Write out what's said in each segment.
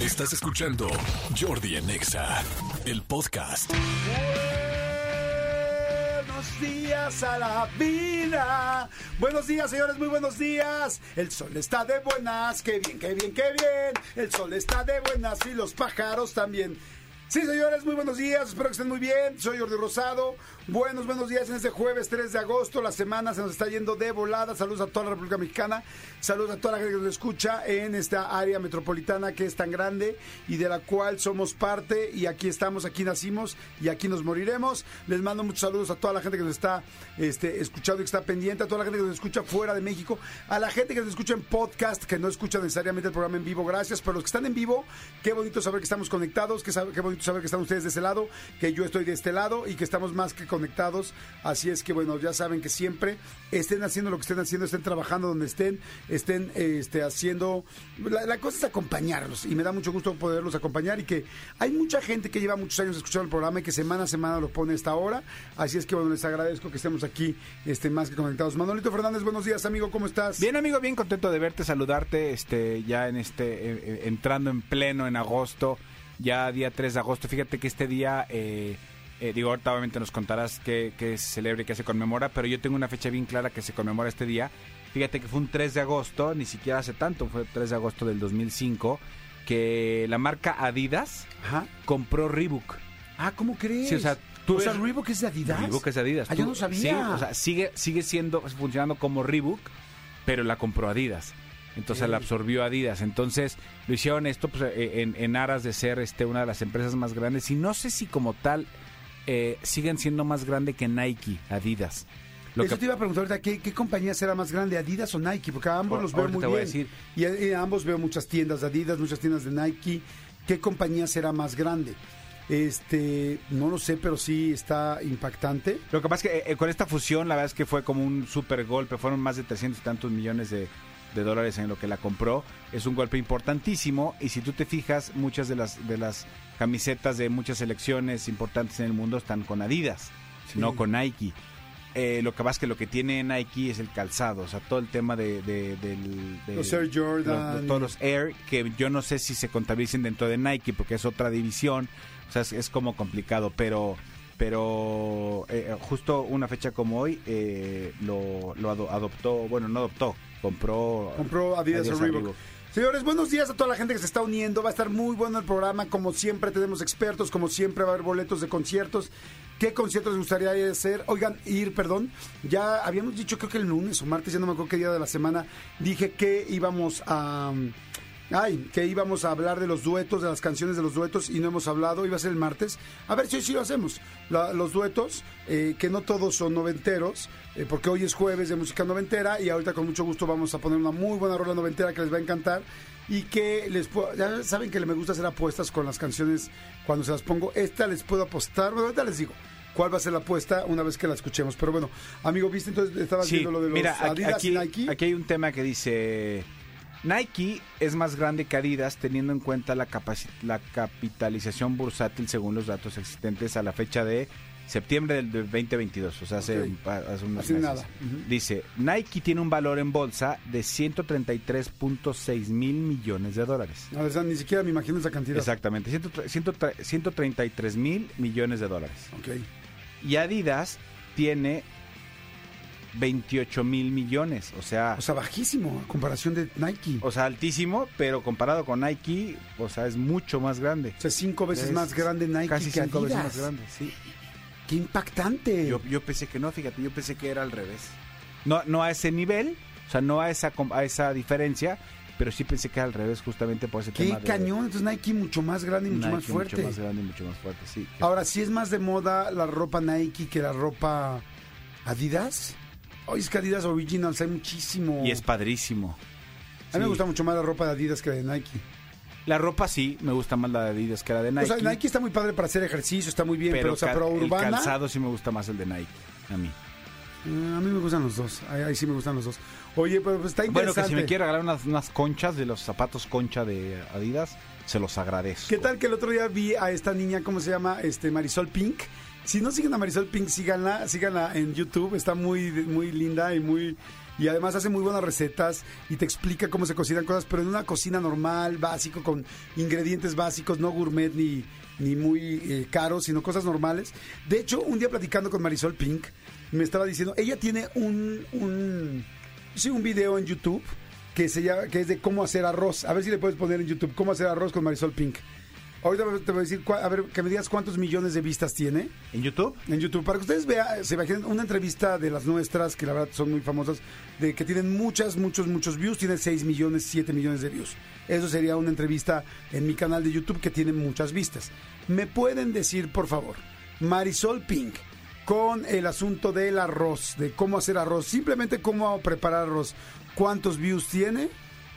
Estás escuchando Jordi en Exa, el podcast. Buenos días a la vida. Buenos días, señores, muy buenos días. El sol está de buenas, qué bien, qué bien, qué bien. El sol está de buenas y los pájaros también. Sí, señores, muy buenos días, espero que estén muy bien. Soy Jordi Rosado. Buenos, buenos días en este jueves 3 de agosto. La semana se nos está yendo de volada. Saludos a toda la República Mexicana. Saludos a toda la gente que nos escucha en esta área metropolitana que es tan grande y de la cual somos parte. Y aquí estamos, aquí nacimos y aquí nos moriremos. Les mando muchos saludos a toda la gente que nos está este, escuchando y que está pendiente, a toda la gente que nos escucha fuera de México, a la gente que nos escucha en podcast, que no escucha necesariamente el programa en vivo. Gracias. Pero los que están en vivo, qué bonito saber que estamos conectados, qué, qué bonito saber que están ustedes de ese lado, que yo estoy de este lado y que estamos más que conectados. Así es que, bueno, ya saben que siempre estén haciendo lo que estén haciendo, estén trabajando donde estén, estén este, haciendo. La, la cosa es acompañarlos y me da mucho gusto poderlos acompañar y que hay mucha gente que lleva muchos años escuchando el programa y que semana a semana lo pone a esta hora. Así es que, bueno, les agradezco que estemos aquí este, más que conectados. Manolito Fernández, buenos días, amigo, ¿cómo estás? Bien, amigo, bien contento de verte, saludarte, este, ya en este, eh, eh, entrando en pleno en agosto ya día 3 de agosto. Fíjate que este día, eh, eh, digo, ahorita obviamente nos contarás qué, qué se celebra y qué se conmemora, pero yo tengo una fecha bien clara que se conmemora este día. Fíjate que fue un 3 de agosto, ni siquiera hace tanto, fue el 3 de agosto del 2005, que la marca Adidas Ajá. compró Reebok. Ah, ¿cómo crees? Sí, o sea, tú o sea, ves- Reebok es de Adidas. Reebok es de Adidas. Ah, yo no sabía. sí, o sea, sigue, sigue siendo, funcionando como Reebok, pero la compró Adidas. Entonces la absorbió Adidas. Entonces lo hicieron esto pues, eh, en, en aras de ser este, una de las empresas más grandes. Y no sé si como tal eh, siguen siendo más grande que Nike, Adidas. Lo Eso que- te iba a preguntar ahorita, ¿qué, qué compañía será más grande, Adidas o Nike? Porque a ambos los veo muy a bien. decir. Y a, y a ambos veo muchas tiendas de Adidas, muchas tiendas de Nike. ¿Qué compañía será más grande? Este, no lo sé, pero sí está impactante. Lo que pasa es que eh, con esta fusión, la verdad es que fue como un super golpe. Fueron más de 300 y tantos millones de, de dólares en lo que la compró. Es un golpe importantísimo. Y si tú te fijas, muchas de las, de las camisetas de muchas selecciones importantes en el mundo están con Adidas, Sí. no con Nike. Eh, lo que pasa es que lo que tiene Nike es el calzado, o sea, todo el tema de, de- Los Air Jordan. los- todos los Air, que yo no sé si se contabilicen dentro de Nike porque es otra división, o sea, es, es como complicado, pero pero eh, justo una fecha como hoy eh, lo, lo ado- adoptó, bueno, no adoptó, compró, Compró Adidas, o a Reebok. Reebok. Señores, buenos días a toda la gente que se está uniendo. Va a estar muy bueno el programa. Como siempre, tenemos expertos. Como siempre, va a haber boletos de conciertos. ¿Qué conciertos les gustaría hacer? Oigan, ir, perdón. Ya habíamos dicho, creo que el lunes o martes, ya no me acuerdo qué día de la semana, dije que íbamos a. Ay, que íbamos a hablar de los duetos, de las canciones de los duetos y no hemos hablado, iba a ser el martes. A ver si hoy sí lo hacemos. La- los duetos, eh, que no todos son noventeros, eh, porque hoy es jueves de música noventera y ahorita con mucho gusto vamos a poner una muy buena rola noventera que les va a encantar y que les puedo, ya saben que me gusta hacer apuestas con las canciones cuando se las pongo. Esta les puedo apostar, bueno, ahorita les digo. ¿Cuál va a ser la apuesta una vez que la escuchemos? Pero bueno, amigo, ¿viste? Entonces estabas Sí, viendo lo de los mira, aquí, Adidas aquí, y Nike. aquí hay un tema que dice Nike es más grande que Adidas teniendo en cuenta la, capitalización bursátil según los datos existentes a la fecha de septiembre del 2022, o sea, hace, hace unos Hace meses. nada. Dice, Nike tiene un valor en bolsa de 133.6 mil millones de dólares. No, o sea, ni siquiera me imagino esa cantidad. Exactamente, 100 100 133 mil millones de dólares. Y Adidas tiene 28 mil millones, o sea, O sea, bajísimo a comparación de Nike. o sea, altísimo, pero comparado con Nike, o sea, es mucho más grande. O sea, cinco veces Es más grande Nike Casi que cinco veces Adidas. más grande, sí. ¡Qué impactante! Yo, yo pensé que no, fíjate, yo pensé que era al revés. No, no a ese nivel, o sea, no a esa, a esa diferencia, pero sí pensé que era al revés justamente por ese ¡Qué tema cañón! Entonces Nike mucho más grande y mucho Nike más fuerte. Mucho más grande y mucho más fuerte, sí. Ahora, ¿sí es más de moda la ropa Nike que la ropa Adidas? Hoy es que Adidas Originals hay muchísimo. Y es padrísimo. A mí me gusta mucho más la ropa de Adidas que de Nike. La ropa sí, me gusta más la de Adidas que la de Nike. O sea, Nike está muy padre para hacer ejercicio, está muy bien, pero, o sea, cal- pero el urbana. calzado sí me gusta más el de Nike, a mí. eh, a mí me gustan los dos. Ahí, ahí sí me gustan los dos. Oye, pero pues está Bueno, interesante. que si me quiere regalar unas, unas conchas de los zapatos concha de Adidas, se los agradezco. ¿Qué tal que el otro día vi a esta niña, ¿cómo se llama? Este Marisol Pink. Si no siguen a Marisol Pink, síganla, síganla en YouTube. Está muy, muy linda y muy y además hace muy buenas recetas y te explica cómo se cocinan cosas, pero en una cocina normal, básico, con ingredientes básicos, no gourmet ni, ni muy eh, caros, sino cosas normales. De hecho, un día platicando con Marisol Pink, me estaba diciendo, ella tiene un, un, sí, un video en YouTube que, se llama, que es de cómo hacer arroz. A ver si le puedes poner en YouTube, cómo hacer arroz con Marisol Pink. Ahorita te voy a decir, a ver, que me digas cuántos millones de vistas tiene ¿En YouTube? en YouTube para que ustedes vean, se imaginen una entrevista de las nuestras que la verdad son muy famosas, de que tienen muchas, muchos, muchos views, tiene 6 millones, 7 millones de views. Eso sería una entrevista en mi canal de YouTube que tiene muchas vistas. ¿Me pueden decir, por favor, Marisol Pink, con el asunto del arroz, de cómo hacer arroz, simplemente cómo preparar arroz, cuántos views tiene?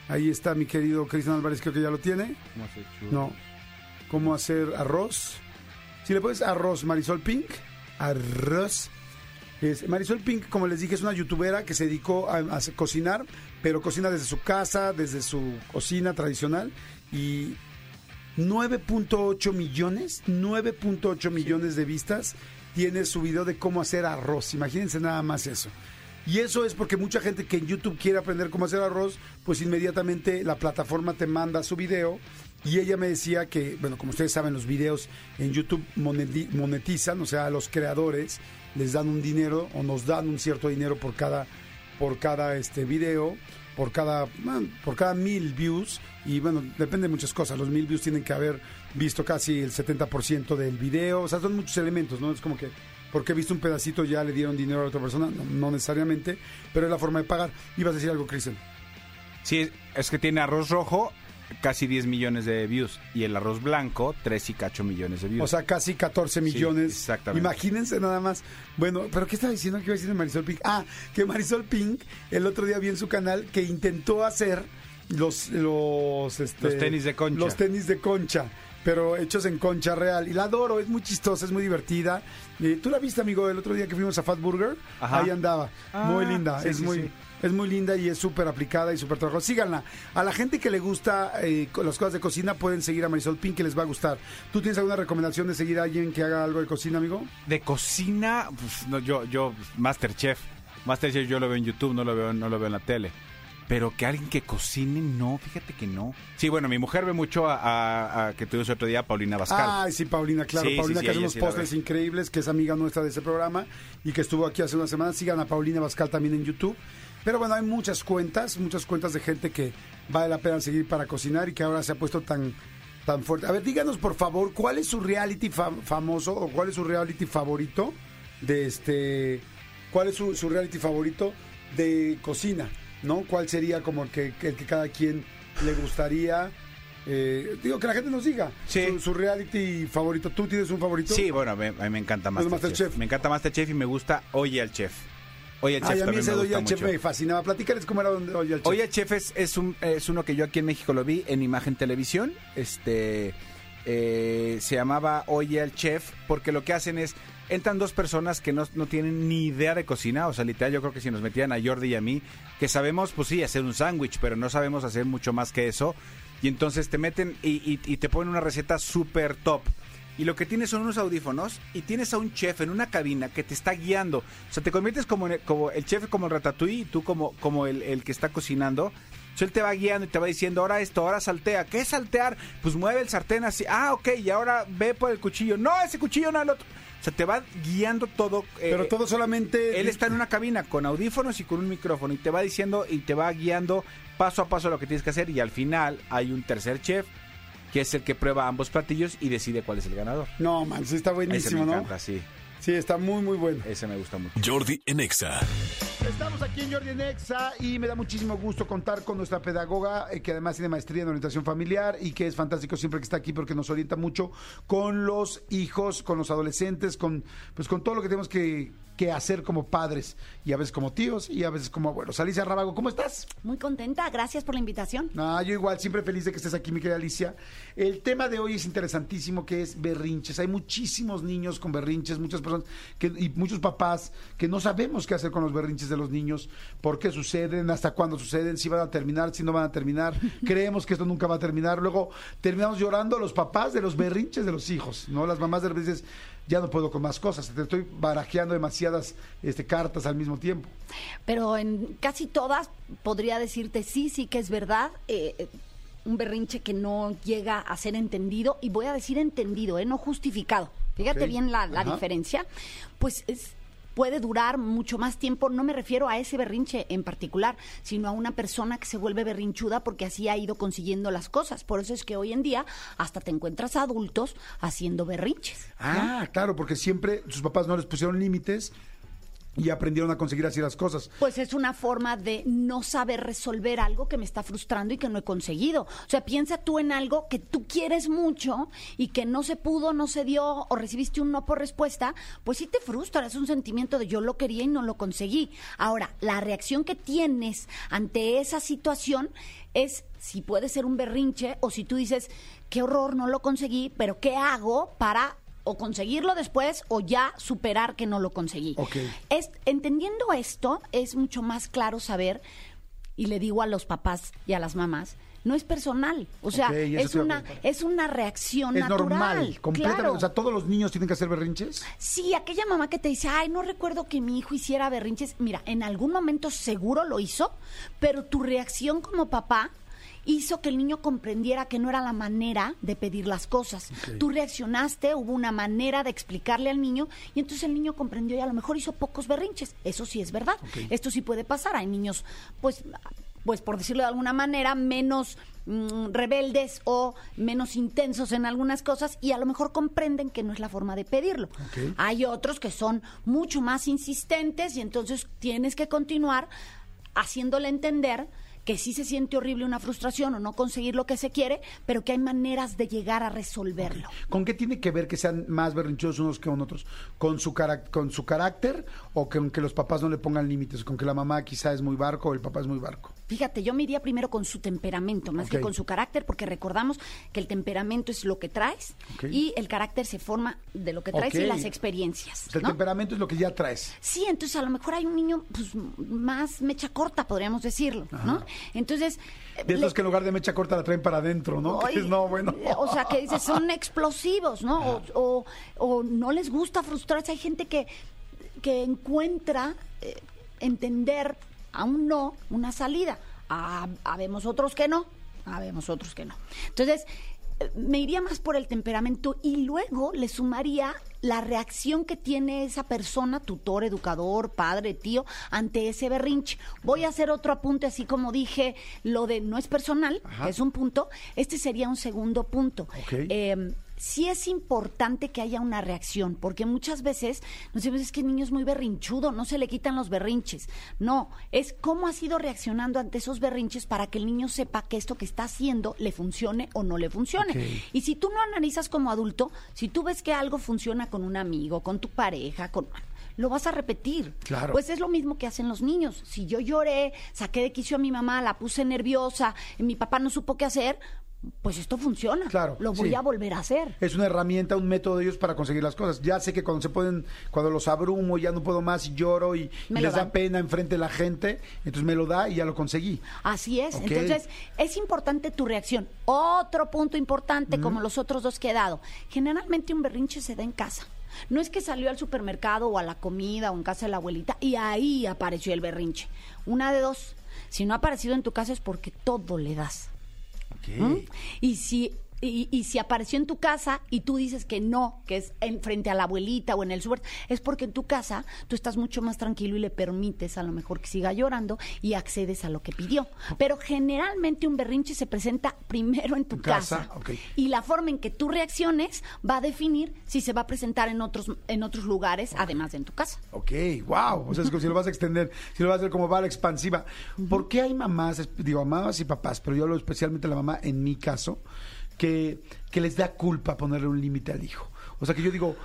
Ahí está mi querido Cristian Álvarez, creo que ya lo tiene. No. ¿Cómo hacer arroz? Si le pones arroz Marisol Pink, arroz. Es, Marisol Pink, como les dije, es una youtubera que se dedicó a, a cocinar, pero cocina desde su casa, desde su cocina tradicional. Y 9.8 millones, 9.8 millones de vistas tiene su video de cómo hacer arroz. Imagínense nada más eso. Y eso es porque mucha gente que en YouTube quiere aprender cómo hacer arroz, pues inmediatamente la plataforma te manda su video. Y ella me decía que, bueno, como ustedes saben, los videos en YouTube moneti- monetizan, o sea, a los creadores les dan un dinero o nos dan un cierto dinero por cada, por cada este video, por cada, por cada mil views. Y bueno, depende de muchas cosas. Los mil views tienen que haber visto casi el 70% del video. O sea, son muchos elementos, ¿no? Es como que porque he visto un pedacito ya le dieron dinero a otra persona, no, no necesariamente, pero es la forma de pagar. Ibas a decir algo, Cristian. Sí, es que tiene arroz rojo, casi 10 millones de views. Y el arroz blanco, 3 y cacho millones de views. O sea, casi 14 millones. exactamente. Imagínense nada más. Bueno, pero ¿qué estaba diciendo? ¿Qué iba a decir de Marisol Pink? Ah, que Marisol Pink el otro día vi en su canal que intentó hacer los los, este, Los tenis de concha. Los tenis de concha, pero hechos en concha real. Y la adoro, es muy chistosa, es muy divertida. Eh, ¿Tú la viste, amigo, el otro día que fuimos a Fat Burger? Ajá. Ahí andaba. Ah, muy linda, sí, es sí, muy... sí. Es muy linda y es súper aplicada y súper trabajosa. Síganla. A la gente que le gusta eh, las cosas de cocina pueden seguir a Marisol Pink, que les va a gustar. ¿Tú tienes alguna recomendación de seguir a alguien que haga algo de cocina, amigo? De cocina, pues, no, yo, yo, Masterchef. Masterchef yo lo veo en YouTube, no lo veo, no lo veo en la tele. Pero que alguien que cocine, no, fíjate que no. Sí, bueno, mi mujer ve mucho a, a- a que tuvimos otro día, a Paulina Bascal. Ay, sí, Paulina, claro. Sí, Paulina sí, que hace unos postres increíbles, que es amiga nuestra de ese programa y que estuvo aquí hace una semana. Sigan a Paulina Bascal también en YouTube. Pero bueno, hay muchas cuentas, muchas cuentas de gente que vale la pena seguir para cocinar y que ahora se ha puesto tan, tan fuerte. A ver, díganos por favor, ¿cuál es su reality fa- famoso o cuál es su reality favorito de este... ¿Cuál es su, su reality favorito de cocina? ¿No? ¿Cuál sería como el que, el que cada quien le gustaría? Eh, digo, que la gente nos diga Sí. su, su reality favorito. ¿Tú tienes un favorito? Sí, bueno, a mí, a mí me encanta Masterchef. Masterchef. Me encanta Masterchef y me gusta Oye al Chef. Oye Chef Ay, a mí ese Oye al Chef mucho. me fascinaba. Platícales cómo era donde Oye al Chef. Oye al Chef es, es, un, es uno que yo aquí en México lo vi en Imagen Televisión. Este eh, se llamaba Oye al Chef porque lo que hacen es entran dos personas que no, no tienen ni idea de cocina, o sea, literal yo creo que si nos metían a Jordi y a mí, que sabemos pues sí hacer un sándwich, pero no sabemos hacer mucho más que eso, y entonces te meten y, y- y te ponen una receta súper top. Y lo que tienes son unos audífonos y tienes a un chef en una cabina que te está guiando. O sea, te conviertes como, en- como el chef como el ratatouille y tú como, como el, el que está cocinando. Entonces él te va guiando y te va diciendo, ahora esto, ahora saltea. ¿Qué es saltear? Pues mueve el sartén así. Ah, ok, y ahora ve por el cuchillo. No, ese cuchillo no, el otro. O sea, te va guiando todo. eh, Pero todo solamente... él está en una cabina con audífonos y con un micrófono y te va diciendo y te va guiando paso a paso lo que tienes que hacer y al final hay un tercer chef que es el que prueba ambos platillos y decide cuál es el ganador. No, man, sí está Ese buenísimo, me ¿no? encanta, sí. Sí, está muy, muy bueno. Ese me gusta mucho. Jordi en Exa. Estamos aquí en Jordi Nexa y me da muchísimo gusto contar con nuestra pedagoga eh, que además tiene maestría en orientación familiar y que es fantástico siempre que está aquí porque nos orienta mucho con los hijos, con los adolescentes, con pues con todo lo que tenemos que, que hacer como padres y a veces como tíos y a veces como abuelos. Alicia Rábago, ¿cómo estás? Muy contenta, gracias por la invitación. Ah, yo igual, siempre feliz de que estés aquí, mi querida Alicia. El tema de hoy es interesantísimo, que es berrinches. Hay muchísimos niños con berrinches, muchas personas que, y muchos papás que no sabemos qué hacer con los berrinches de los niños, por qué suceden, hasta cuándo suceden, si van a terminar, si no van a terminar. Creemos que esto nunca va a terminar. Luego terminamos llorando los papás de los berrinches de los hijos, ¿no? Las mamás de dices, ya no puedo con más cosas, te estoy barajeando demasiadas este, cartas al mismo tiempo. Pero en casi todas podría decirte sí, sí que es verdad. eh, eh, un berrinche que no llega a ser entendido, y voy a decir entendido, ¿eh? no justificado. Fíjate bien la, la diferencia. Pues es, puede durar mucho más tiempo. No me refiero a ese berrinche en particular, sino a una persona que se vuelve berrinchuda porque así ha ido consiguiendo las cosas. Por eso es que hoy en día hasta te encuentras adultos haciendo berrinches. Ah, claro, porque siempre sus papás no les pusieron límites y aprendieron a conseguir así las cosas. Pues es una forma de no saber resolver algo que me está frustrando y que no he conseguido. O sea, piensa tú en algo que tú quieres mucho y que no se pudo, no se dio o recibiste un no por respuesta, pues sí te frustra, es un sentimiento de yo lo quería y no lo conseguí. Ahora, la reacción que tienes ante esa situación es si puede ser un berrinche o si tú dices, qué horror, no lo conseguí, pero ¿qué hago para o conseguirlo después o ya superar que no lo conseguí? Ok. Es, entendiendo esto, es mucho más claro saber, y le digo a los papás y a las mamás, no es personal, o sea, es, una, es una reacción Es natural. normal, completamente. claro. O sea, todos los niños tienen que hacer berrinches. Sí, aquella mamá que te dice, ay, no recuerdo que mi hijo hiciera berrinches. Mira, en algún momento seguro lo hizo, pero tu reacción como papá hizo que el niño comprendiera que no era la manera de pedir las cosas. Tú reaccionaste, hubo una manera de explicarle al niño y entonces el niño comprendió y a lo mejor hizo pocos berrinches. Eso sí es verdad. Esto sí puede pasar. Hay niños, pues, pues por decirlo de alguna manera, menos mm, rebeldes o menos intensos en algunas cosas y a lo mejor comprenden que no es la forma de pedirlo. Hay otros que son mucho más insistentes y entonces tienes que continuar haciéndole entender que sí se siente horrible una frustración o no conseguir lo que se quiere, pero que hay maneras de llegar a resolverlo. ¿Con qué tiene que ver que sean más berrinchudos unos que otros? ¿Con su, con su carácter o con que los papás no le pongan límites? ¿Con que la mamá quizá es muy barco o el papá es muy barco? Fíjate, yo me iría primero con su temperamento, más que con su carácter, porque recordamos que el temperamento es lo que traes y el carácter se forma de lo que traes y las experiencias. O sea, el temperamento es lo que ya traes. Sí, entonces a lo mejor hay un niño pues, más mecha corta, podríamos decirlo, ¿no? Entonces... De le- esos que en lugar de mecha corta la traen para adentro, ¿no? Es, no, bueno. O sea, que dices, son explosivos, ¿no? O, o- o no les gusta frustrarse. Hay gente que, que encuentra eh, entender a un no una salida. Ah, habemos otros que no, habemos otros que no. Entonces, eh, me iría más por el temperamento y luego le sumaría la reacción que tiene esa persona, tutor, educador, padre, tío, ante ese berrinche. Voy a hacer otro apunte, así como dije, lo de no es personal, que es un punto, este sería un segundo punto. Eh, sí es importante que haya una reacción, porque muchas veces nos decimos, es que el niño es muy berrinchudo, no se le quitan los berrinches. No, es cómo ha sido reaccionando ante esos berrinches para que el niño sepa que esto que está haciendo le funcione o no le funcione. Y si tú no analizas como adulto, si tú ves que algo funciona con un amigo, con tu pareja, con lo vas a repetir. Claro. Pues es lo mismo que hacen los niños. Si yo lloré, saqué de quicio a mi mamá, la puse nerviosa, mi papá no supo qué hacer, pues esto funciona. Claro, Lo voy sí. a volver a hacer. Es una herramienta, un método de ellos para conseguir las cosas. Ya sé que cuando se pueden, cuando los abrumo, ya no puedo más y lloro y, les da pena enfrente de la gente, entonces me lo da y ya lo conseguí. Así es. Entonces, es importante tu reacción. Otro punto importante, como los otros dos que he dado. Generalmente un berrinche se da en casa. No es que salió al supermercado o a la comida o en casa de la abuelita y ahí apareció el berrinche. Una de dos. Si no ha aparecido en tu casa es porque todo le das. ¿Mm? Y si y, y si apareció en tu casa y tú dices que no, que es en frente a la abuelita o en el súper, es porque en tu casa tú estás mucho más tranquilo y le permites a lo mejor que siga llorando y accedes a lo que pidió. Pero generalmente un berrinche se presenta primero en tu casa, casa. ok. Y la forma en que tú reacciones va a definir si se va a presentar en otros en otros lugares además de en tu casa. Ok, wow. O sea, es como si lo vas a extender, si lo vas a hacer como bala expansiva. ¿Por qué hay mamás, digo, mamás y papás, pero yo hablo especialmente la mamá, en mi caso, que, que les da culpa ponerle un límite al hijo? O sea, que yo digo,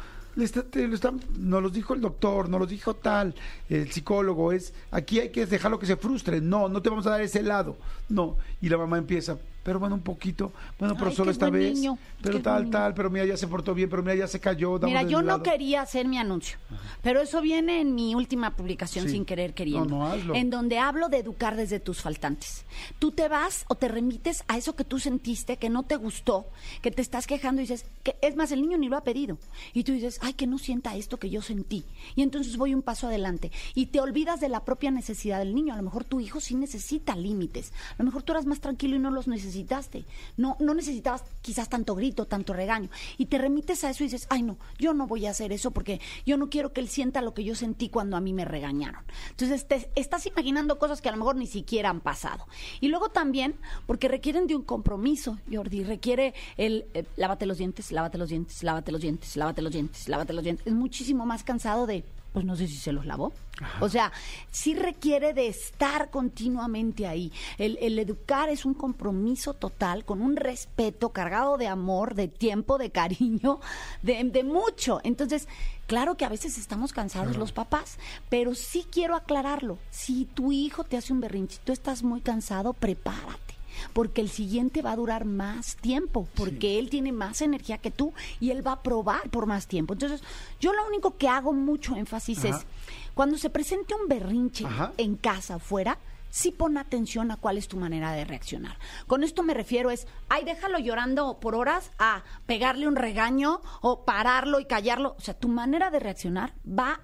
nos los dijo el doctor, nos los dijo tal, el psicólogo, es, aquí hay que dejarlo que se frustre. No, no te vamos a dar ese lado. No. Y la mamá empieza, pero bueno, un poquito, bueno, pero Ay, solo esta vez, niño, pero tal, tal, pero mira, ya se portó bien, pero mira, ya se cayó. Mira, yo no quería hacer mi anuncio, pero eso viene en mi última publicación Sí. sin querer queriendo, No, no, hazlo. en donde hablo de educar desde tus faltantes. Tú te vas o te remites a eso que tú sentiste, que no te gustó, que te estás quejando y dices, que es más, el niño ni lo ha pedido. Y tú dices, ay, que no sienta esto que yo sentí. Y entonces voy un paso adelante. Y te olvidas de la propia necesidad del niño. A lo mejor tu hijo sí necesita límites. A lo mejor tú eras más tranquilo y no los necesitaste. No, no necesitabas quizás tanto grito, tanto regaño. Y te remites a eso y dices, ay, no, yo no voy a hacer eso porque yo no quiero que él sienta lo que yo sentí cuando a mí me regañaron. Entonces te estás imaginando cosas que a lo mejor ni siquiera han pasado. Y luego también, porque requieren de un compromiso, Jordi, requiere el eh, lávate los dientes, lávate los dientes, lávate los dientes, lávate los dientes, lávate los dientes. Es muchísimo más cansado de, pues no sé si se los lavó. O sea, sí requiere de estar continuamente ahí. El, el educar es un compromiso total, con un respeto cargado de amor, de tiempo, de cariño, de, de mucho. Entonces, claro que a veces estamos cansados los papás, pero sí quiero aclararlo. Si tu hijo te hace un berrinche, tú estás muy cansado, prepárate porque el siguiente va a durar más tiempo, porque él tiene más energía que tú y él va a probar por más tiempo. Entonces, yo lo único que hago mucho énfasis Ajá. es, cuando se presente un berrinche Ajá. en casa, afuera, sí pon atención a cuál es tu manera de reaccionar. Con esto me refiero es, ay, déjalo llorando por horas, a pegarle un regaño o pararlo y callarlo. O sea, tu manera de reaccionar va a,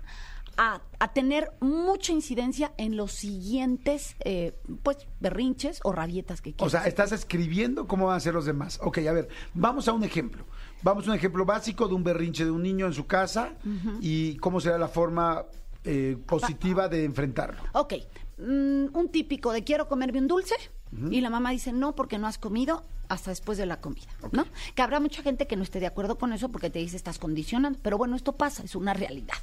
a tener mucha incidencia en los siguientes, eh, pues, berrinches o rabietas que O quieras. sea, estás escribiendo cómo van a ser los demás. Ok, a ver, vamos a un ejemplo. Vamos a un ejemplo básico de un berrinche de un niño en su casa y cómo será la forma eh, positiva de enfrentarlo. Ok, mm, un típico de quiero comerme un dulce y la mamá dice no porque no has comido hasta después de la comida, ¿no? Que habrá mucha gente que no esté de acuerdo con eso porque te dice estás condicionando, pero bueno, esto pasa, es una realidad.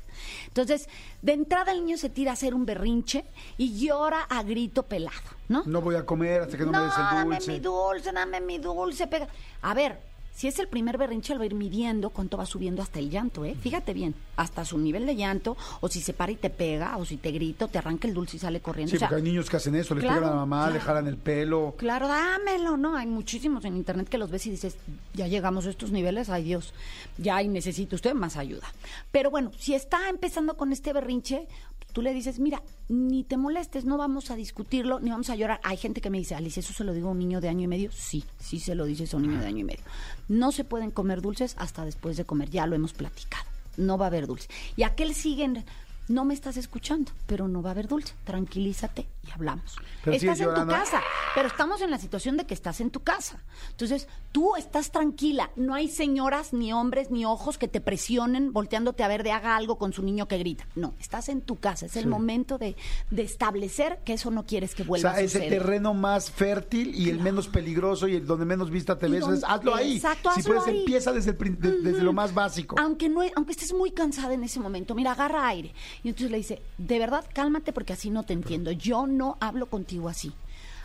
Entonces, de entrada el niño se tira a hacer un berrinche y llora a grito pelado, ¿no? No voy a comer hasta que no, me des el dame dulce. mi dulce, dame mi dulce. Pega. A ver, si es el primer berrinche, él va a ir midiendo cuánto va subiendo hasta el llanto, ¿eh? Fíjate bien, hasta su nivel de llanto, o si se para y te pega, o si te grita, o te arranca el dulce y sale corriendo. Sí, O sea, porque hay niños que hacen eso, les claro, pegan a la mamá, le claro. jalan el pelo. Claro, dámelo, ¿no? Hay muchísimos en internet que los ves y dices, ya llegamos a estos niveles, ay Dios, ya ahí necesita usted más ayuda. Pero bueno, si está empezando con este berrinche, tú le dices, mira, ni te molestes, no vamos a discutirlo, ni vamos a llorar. Hay gente que me dice, Alice, ¿eso se lo digo a un niño de año y medio? Sí, sí se lo dices a un niño de año y medio. No se pueden comer dulces hasta después de comer, ya lo hemos platicado. No va a haber dulce. Y aquel siguen, no me estás escuchando, pero no va a haber dulce. Tranquilízate y hablamos. Pero estás en tu casa, pero estamos en la situación de que estás en tu casa. Entonces, tú estás tranquila. No hay señoras, ni hombres, ni ojos que te presionen volteándote a ver de haga algo con su niño que grita. No, estás en tu casa. Es el Sí. momento de, de establecer que eso no quieres que O vuelva sea, a suceder. terreno más fértil y el menos peligroso y el donde menos vista te ves, es, hazlo ahí. Exacto, si hazlo puedes, ahí. empieza desde, el de- desde lo más básico. Aunque no, aunque estés muy cansada en ese momento, mira, agarra aire. Y entonces le dice, de verdad, cálmate porque así no te entiendo. Yo no hablo contigo así.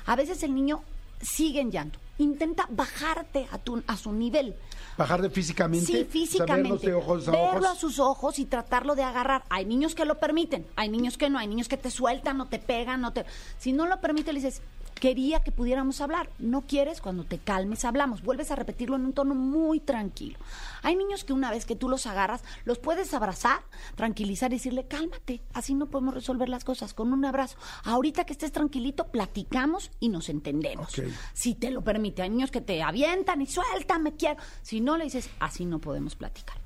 A veces el niño sigue en llanto. Intenta bajarte a, tu, a su nivel. Bajar de físicamente. Sí, o sea, físicamente. verlos de ojos a verlo ojos. a sus ojos y tratarlo de agarrar. Hay niños que lo permiten, hay niños que no, hay niños que te sueltan o te pegan o te... Si no lo permite, le dices, quería que pudiéramos hablar. No quieres, cuando te calmes hablamos. Vuelves a repetirlo en un tono muy tranquilo. Hay niños que una vez que tú los agarras, los puedes abrazar, tranquilizar y decirle, cálmate, así no podemos resolver las cosas con un abrazo. Ahorita que estés tranquilito, platicamos y nos entendemos. Si te lo permite, hay niños que te avientan y suéltame, quiero. Si no, le dices, así no podemos platicar.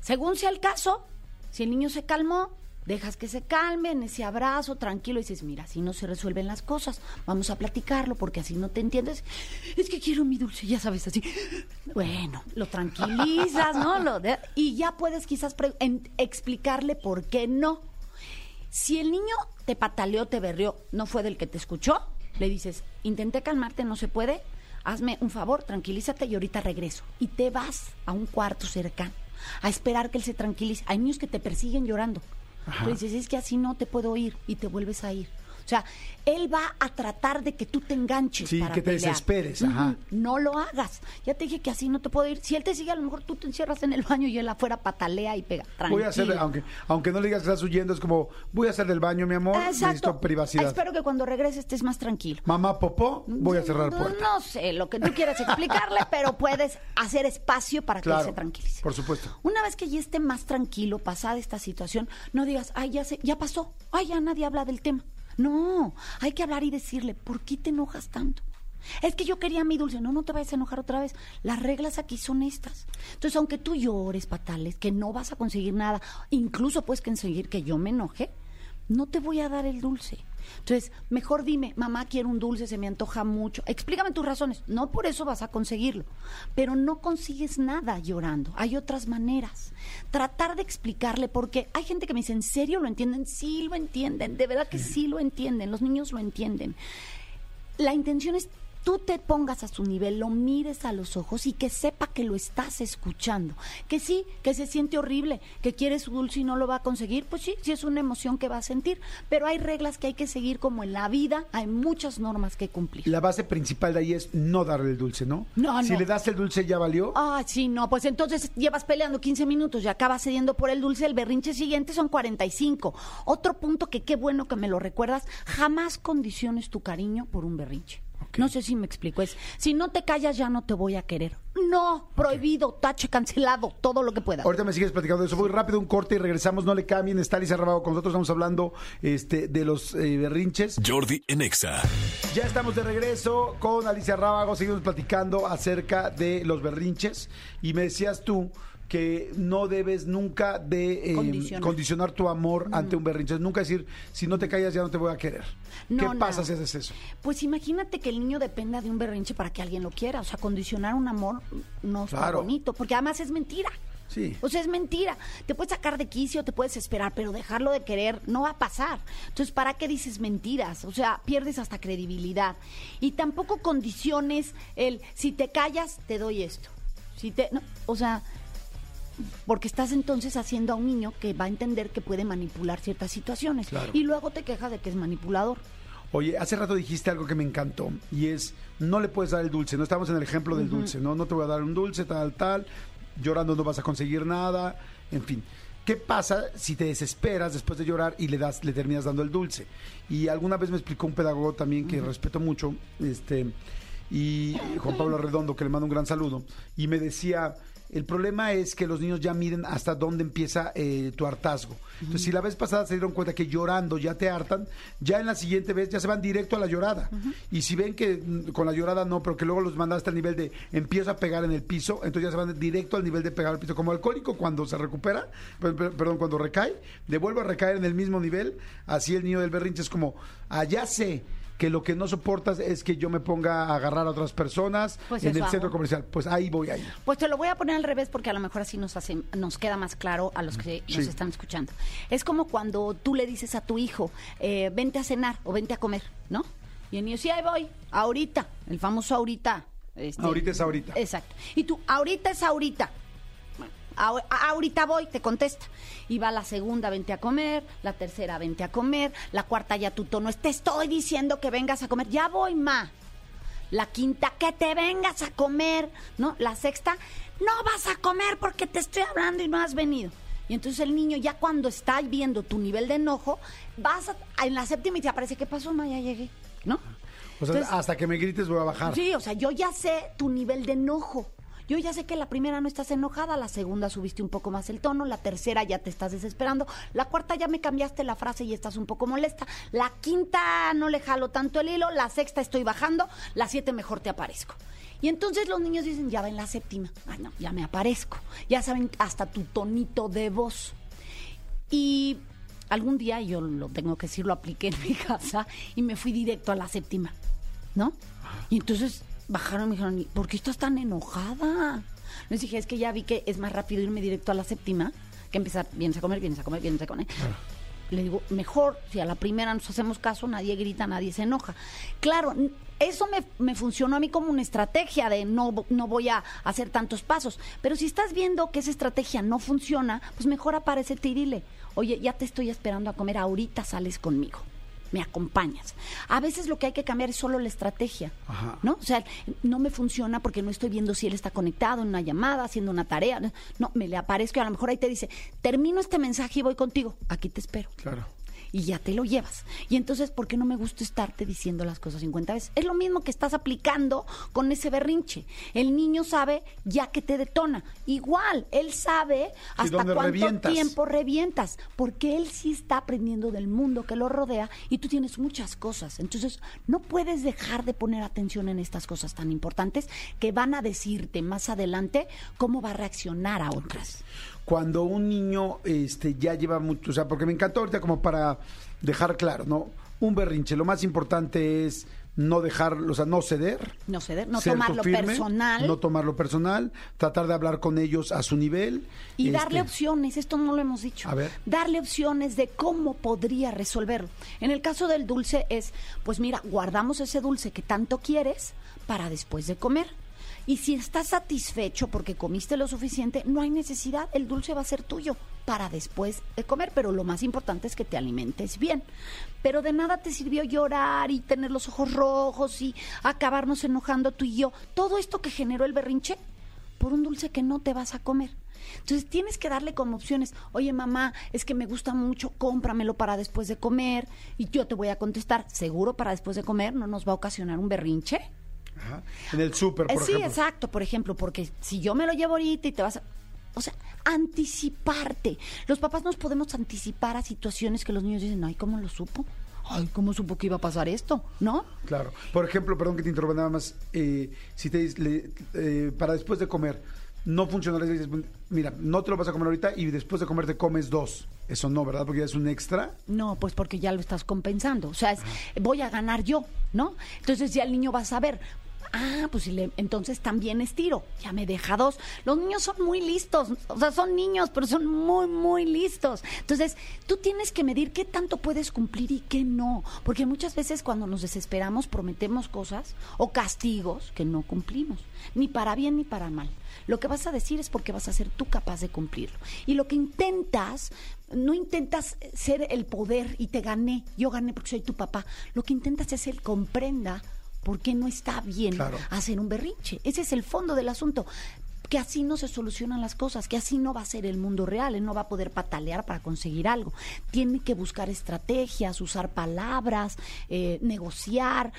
Según sea el caso, si el niño se calmó, dejas que se calme en ese abrazo tranquilo y dices, mira, así no se resuelven las cosas, vamos a platicarlo porque así no te entiendes. Es que quiero mi dulce, ya sabes, así. Bueno, lo tranquilizas, ¿no? Lo de- y ya puedes quizás explicarle por qué no. Si el niño te pataleó, te berrió, no fue del que te escuchó, le dices, intenté calmarte, no se puede, hazme un favor, tranquilízate y ahorita regreso. Y te vas a un cuarto cercano a esperar que él se tranquilice. Hay niños que te persiguen llorando. Tú dices, es que así no te puedo ir y te vuelves a ir. O sea, él va a tratar de que tú te enganches. Sí, para que te pelear. desesperes, ajá. No lo hagas. Ya te dije que así no te puedo ir. Si él te sigue, a lo mejor tú te encierras en el baño y él afuera patalea y pega. Voy a hacer, Tranquilo. aunque, aunque no le digas que estás huyendo, es como, voy a hacer del baño, mi amor, necesito privacidad. Espero que cuando regreses estés más tranquilo. Mamá popó, voy a cerrar No, puerta. No sé lo que tú quieras explicarle, pero puedes hacer espacio para que él se tranquilice. por supuesto. Una vez que ya esté más tranquilo, pasada esta situación, no digas, ay, ya sé, ya pasó, ay, ya nadie habla del tema. No, hay que hablar y decirle, ¿por qué te enojas tanto? Es que yo quería mi dulce. No, no te vayas a enojar otra vez. Las reglas aquí son estas. Entonces, aunque tú llores, patales, que no vas a conseguir nada, incluso puedes conseguir que yo me enoje, no te voy a dar el dulce. Entonces, mejor dime, mamá, quiero un dulce, se me antoja mucho. Explícame tus razones. No por eso vas a conseguirlo. Pero no consigues nada llorando. Hay otras maneras. Tratar de explicarle, porque hay gente que me dice, ¿en serio lo entienden? Sí lo entienden. De verdad que sí lo entienden. Los niños lo entienden. La intención es tú te pongas a su nivel, lo mires a los ojos y que sepa que lo estás escuchando. Que sí, que se siente horrible, que quiere su dulce y no lo va a conseguir, pues sí, sí es una emoción que va a sentir. Pero hay reglas que hay que seguir como en la vida, hay muchas normas que cumplir. La base principal de ahí es no darle el dulce, ¿no? No, Si no. le das el dulce, ya valió. Ah, sí, no, pues entonces llevas peleando 15 minutos y acabas cediendo por el dulce, el berrinche siguiente son 45. Otro punto que qué bueno que me lo recuerdas, jamás condiciones tu cariño por un berrinche. No sé si me explico, es, si no te callas ya no te voy a querer. No, prohibido, tache, cancelado, todo lo que pueda. Ahorita me sigues platicando de eso. Voy rápido un corte y regresamos. No le cambien. Está Alicia Rabago con nosotros. Estamos hablando este, de los eh, berrinches. Jordi en Exa. Ya estamos de regreso con Alicia Rábago. Seguimos platicando acerca de los berrinches. Y me decías tú que no debes nunca de eh, Condicionar. condicionar tu amor ante un berrinche. Nunca decir, si no te callas ya no te voy a querer. No, ¿Qué no. pasa si haces eso? Pues imagínate que el niño dependa de un berrinche para que alguien lo quiera. O sea, condicionar un amor no está Claro. bonito, porque además es mentira. Sí. O sea, es mentira. Te puedes sacar de quicio, te puedes esperar, pero dejarlo de querer no va a pasar. Entonces, ¿para qué dices mentiras? O sea, pierdes hasta credibilidad. Y tampoco condiciones el, si te callas, te doy esto. Si te, no, o sea, porque estás entonces haciendo a un niño que va a entender que puede manipular ciertas situaciones. Claro. Y luego te quejas de que es manipulador. Oye, hace rato dijiste algo que me encantó y es, no le puedes dar el dulce, no estamos en el ejemplo del dulce, ¿no? No te voy a dar un dulce, tal, tal, llorando no vas a conseguir nada, en fin. ¿Qué pasa si te desesperas después de llorar y le das, le terminas dando el dulce? Y alguna vez me explicó un pedagogo también que respeto mucho, este, y Juan Pablo Redondo, que le mando un gran saludo, y me decía, el problema es que los niños ya miden hasta dónde empieza eh, tu hartazgo. Entonces, si la vez pasada se dieron cuenta que llorando ya te hartan, ya en la siguiente vez ya se van directo a la llorada. Y si ven que mm, con la llorada no, pero que luego los mandaste al nivel de empiezo a pegar en el piso, entonces ya se van directo al nivel de pegar al piso. Como alcohólico cuando se recupera, per- per- perdón, cuando recae, devuelve a recaer en el mismo nivel, así el niño del berrinche es como, allá sé que lo que no soportas es que yo me ponga a agarrar a otras personas Pues en el hago. centro comercial. Pues ahí voy a ir. Pues te lo voy a poner al revés porque a lo mejor así nos hace, nos queda más claro a los que Sí. nos están escuchando. Es como cuando tú le dices a tu hijo, eh, vente a cenar o vente a comer, ¿no? Y el niño, sí, ahí voy, ahorita, el famoso ahorita. este, Ahorita es ahorita. Exacto. Y tú, ahorita es ahorita. Ahorita voy, te contesta. Y va la segunda, vente a comer, la tercera, vente a comer, la cuarta ya tu tono te estoy diciendo que vengas a comer, ya voy, ma. La quinta, que te vengas a comer, ¿no? La sexta, no vas a comer porque te estoy hablando y no has venido. Y entonces el niño ya cuando está viendo tu nivel de enojo, vas a- en la séptima y te aparece, ¿qué pasó, ma? Ya llegué, ¿no? O sea, Entonces- hasta que me grites voy a bajar. Sí, o sea, yo ya sé tu nivel de enojo. Yo ya sé que la primera no estás enojada, la segunda subiste un poco más el tono, la tercera ya te estás desesperando, la cuarta ya me cambiaste la frase y estás un poco molesta, la quinta no le jalo tanto el hilo, la sexta estoy bajando, la siete mejor te aparezco. Y entonces los niños dicen, ya va en la séptima, ay no, ya me aparezco, ya saben hasta tu tonito de voz. Y algún día, yo lo tengo que decir, lo apliqué en mi casa y me fui directo a la séptima, ¿no? Y entonces bajaron y me dijeron, ¿por qué estás tan enojada? Les dije, es que ya vi que es más rápido irme directo a la séptima que empezar, vienes a comer, vienes a comer, vienes a comer. Le digo, mejor, si a la primera nos hacemos caso, nadie grita, nadie se enoja. Claro, eso me, me funcionó a mí como una estrategia de no, no voy a hacer tantos pasos. Pero si estás viendo que esa estrategia no funciona, pues mejor aparecete y dile, oye, ya te estoy esperando a comer, ahorita sales conmigo. Me acompañas. A veces lo que hay que cambiar es solo la estrategia, Ajá. ¿no? O sea, no me funciona porque no estoy viendo si él está conectado en una llamada, haciendo una tarea. No, me le aparezco y a lo mejor ahí te dice, termino este mensaje y voy contigo. Aquí te espero Claro. Y ya te lo llevas. Y entonces, ¿por qué no me gusta estarte diciendo las cosas 50 veces? Es lo mismo que estás aplicando con ese berrinche. El niño sabe ya que te detona. Igual, él sabe hasta cuánto revientas. tiempo revientas, porque él sí está aprendiendo del mundo que lo rodea y tú tienes muchas cosas. Entonces, no puedes dejar de poner atención en estas cosas tan importantes que van a decirte más adelante cómo va a reaccionar a otras. Cuando un niño este, ya lleva mucho, o sea, porque me encantó ahorita como para dejar claro, ¿no? Un berrinche, lo más importante es no dejar, o sea, no ceder. No ceder, no tomarlo firme, personal. No tomarlo personal, tratar de hablar con ellos a su nivel. Y este, darle opciones, esto no lo hemos dicho. A ver. Darle opciones de cómo podría resolverlo. En el caso del dulce es, pues mira, guardamos ese dulce que tanto quieres para después de comer. Y si estás satisfecho porque comiste lo suficiente, no hay necesidad, el dulce va a ser tuyo para después de comer, pero lo más importante es que te alimentes bien. Pero de nada te sirvió llorar y tener los ojos rojos y acabarnos enojando tú y yo. Todo esto que generó el berrinche por un dulce que no te vas a comer. Entonces tienes que darle como opciones, oye mamá, es que me gusta mucho, cómpramelo para después de comer y yo te voy a contestar, seguro para después de comer no nos va a ocasionar un berrinche. Ajá. En el súper, Eh, por sí, ejemplo. exacto, por ejemplo, porque si yo me lo llevo ahorita y te vas a... O sea, anticiparte. Los papás nos podemos anticipar a situaciones que los niños dicen, ay, ¿cómo lo supo? Ay, ¿cómo supo que iba a pasar esto? ¿No? Claro. Por ejemplo, perdón que te interrumpa nada más. eh, si te dice, le- eh, para después de comer, no funciona, le dices, mira, no te lo vas a comer ahorita y después de comer te comes dos. Eso no, ¿verdad? Porque ya es un extra. No, pues porque ya lo estás compensando. O sea, es, voy a ganar yo, ¿no? Entonces ya el niño va a saber. Ah, pues si entonces también estiro. Ya me deja dos. Los niños son muy listos. O sea, son niños, pero son muy, muy listos. Entonces, tú tienes que medir qué tanto puedes cumplir y qué no. Porque muchas veces cuando nos desesperamos prometemos cosas o castigos que no cumplimos. Ni para bien ni para mal. Lo que vas a decir es porque vas a ser tú capaz de cumplirlo. Y lo que intentas, no intentas ser el poder y te gané, yo gané porque soy tu papá. Lo que intentas es el comprenda por qué no está bien Claro. hacer un berrinche. Ese es el fondo del asunto. Que así no se solucionan las cosas, que así no va a ser el mundo real, él no va a poder patalear para conseguir algo. Tiene que buscar estrategias, usar palabras, eh, negociar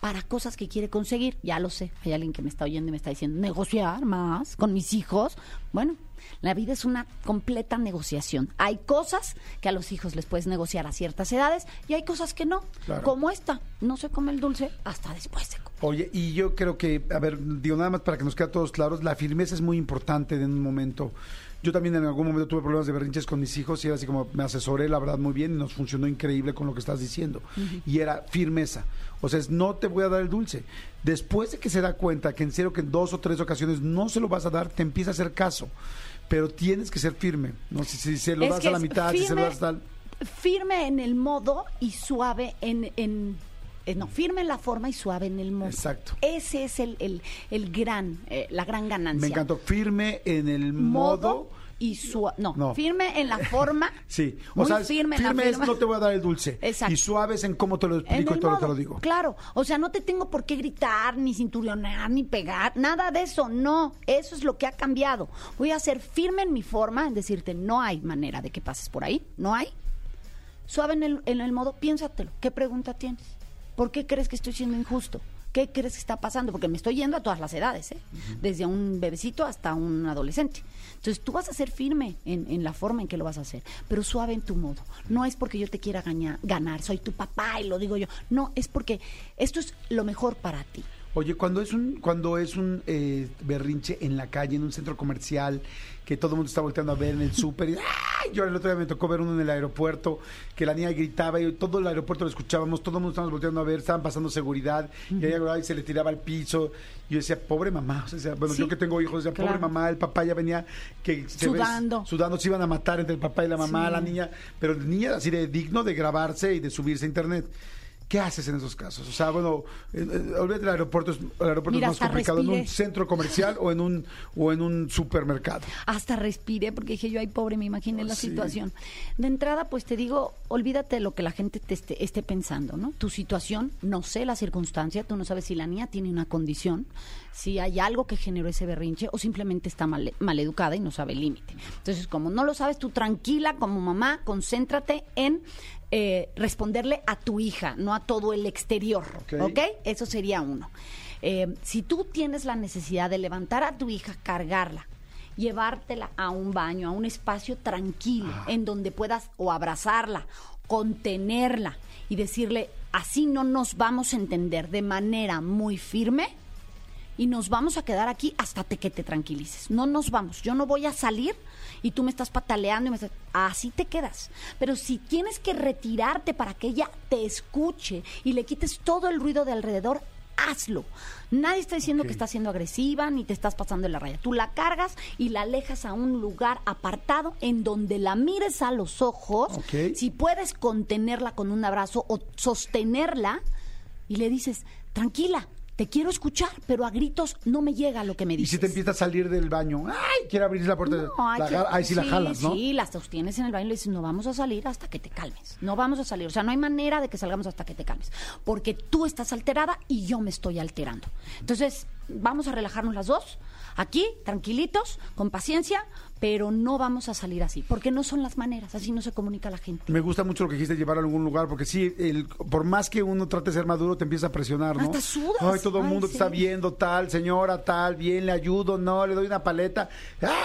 para cosas que quiere conseguir. Ya lo sé, hay alguien que me está oyendo y me está diciendo, negociar más con mis hijos. Bueno, la vida es una completa negociación. Hay cosas que a los hijos les puedes negociar a ciertas edades y hay cosas que no. Claro. Como esta, no se come el dulce hasta después de comer. Oye, y yo creo que, a ver, digo nada más para que nos quede a todos claros, la firmeza es muy importante en un momento. Yo también en algún momento tuve problemas de berrinches con mis hijos y era así como me asesoré, la verdad, muy bien y nos funcionó increíble con lo que estás diciendo. Y era firmeza. O sea, es no te voy a dar el dulce. Después de que se da cuenta que en serio que en dos o tres ocasiones no se lo vas a dar, te empieza a hacer caso. Pero tienes que ser firme. No si, si se lo Es das a la mitad, si se lo das tal. Firme en el modo y suave en... en eh, no, firme en la forma y suave en el modo. Exacto. Ese es el, el, el gran, eh, la gran ganancia. Me encantó. Firme en el modo. Y suave. No, No. firme en la forma. Sí, o muy sea, firme, firme, en la es firma. no te voy a dar el dulce. Exacto. Y suave es en cómo te lo explico y todo lo te modo, lo digo. Claro, o sea, no te tengo por qué gritar, ni cinturionar, ni pegar, nada de eso, no, eso es lo que ha cambiado. Voy a ser firme en mi forma, en decirte, no hay manera de que pases por ahí, no hay. Suave en el, en el modo, piénsatelo, ¿qué pregunta tienes? ¿Por qué crees que estoy siendo injusto? ¿Qué crees que está pasando? Porque me estoy yendo a todas las edades, ¿eh? desde un bebecito hasta un adolescente. Entonces tú vas a ser firme en, en la forma en que lo vas a hacer, pero suave en tu modo. No es porque yo te quiera gaña- ganar, soy tu papá y lo digo yo. No, es porque esto es lo mejor para ti. Oye, cuando es un cuando es un eh, berrinche en la calle, en un centro comercial, que todo el mundo está volteando a ver en el súper, y ¡ay! yo el otro día me tocó ver uno en el aeropuerto, que la niña gritaba y todo el aeropuerto lo escuchábamos, todo el mundo estábamos volteando a ver, estaban pasando seguridad, y ella y se le tiraba al piso. Y yo decía, pobre mamá, o sea, bueno, Sí, yo que tengo hijos, decía, pobre mamá, el papá ya venía que se Sudando. sudando, se iban a matar entre el papá y la mamá, Sí. la niña, pero niña así de digno de grabarse y de subirse a internet. ¿Qué haces en esos casos? O sea, bueno, eh, eh, olvídate del aeropuerto, es- el aeropuerto Mira, es más complicado en un centro comercial o en un o en un supermercado. Hasta respiré porque dije yo, ay pobre, me imaginé la Sí. situación. De entrada, pues te digo, olvídate de lo que la gente te esté, esté pensando, ¿no? Tu situación, no sé la circunstancia, tú no sabes si la niña tiene una condición, si hay algo que generó ese berrinche o simplemente está mal, mal educada y no sabe el límite. Entonces, como no lo sabes, tú tranquila como mamá, concéntrate en eh, responderle a tu hija, no a todo el exterior, Ok. Eso sería uno. Eh, si tú tienes la necesidad de levantar a tu hija, cargarla, llevártela a un baño, a un espacio tranquilo, en donde puedas o abrazarla, contenerla y decirle, así no nos vamos a entender de manera muy firme y nos vamos a quedar aquí hasta te- que te tranquilices. No nos vamos. Yo no voy a salir y tú me estás pataleando y me estás... Así te quedas. Pero si tienes que retirarte para que ella te escuche y le quites todo el ruido de alrededor, hazlo. Nadie está diciendo que estás siendo agresiva ni te estás pasando de la raya. Tú la cargas y la alejas a un lugar apartado en donde la mires a los ojos. Ok. Si puedes contenerla con un abrazo o sostenerla y le dices, tranquila, te quiero escuchar, pero a gritos no me llega lo que me Y dices. si te empieza a salir del baño, ay, quiere abrir la puerta, No, la que- ahí sí, la jalas, ¿no? Sí, la sostienes en el baño y le dices, no vamos a salir hasta que te calmes. No vamos a salir. O sea, no hay manera de que salgamos hasta que te calmes. Porque tú estás alterada y yo me estoy alterando. Entonces, vamos a relajarnos las dos, aquí, tranquilitos, con paciencia, pero no vamos a salir así. Porque no son las maneras. Así no se comunica la gente. Me gusta mucho lo que dijiste, llevar a algún lugar, porque sí, el, por más que uno trate de ser maduro, te empieza a presionar, ¿no? Hasta sudas. Ay, todo el mundo te está viendo, tal, señora, tal, bien, le ayudo, no, le doy una paleta. ¡Ah!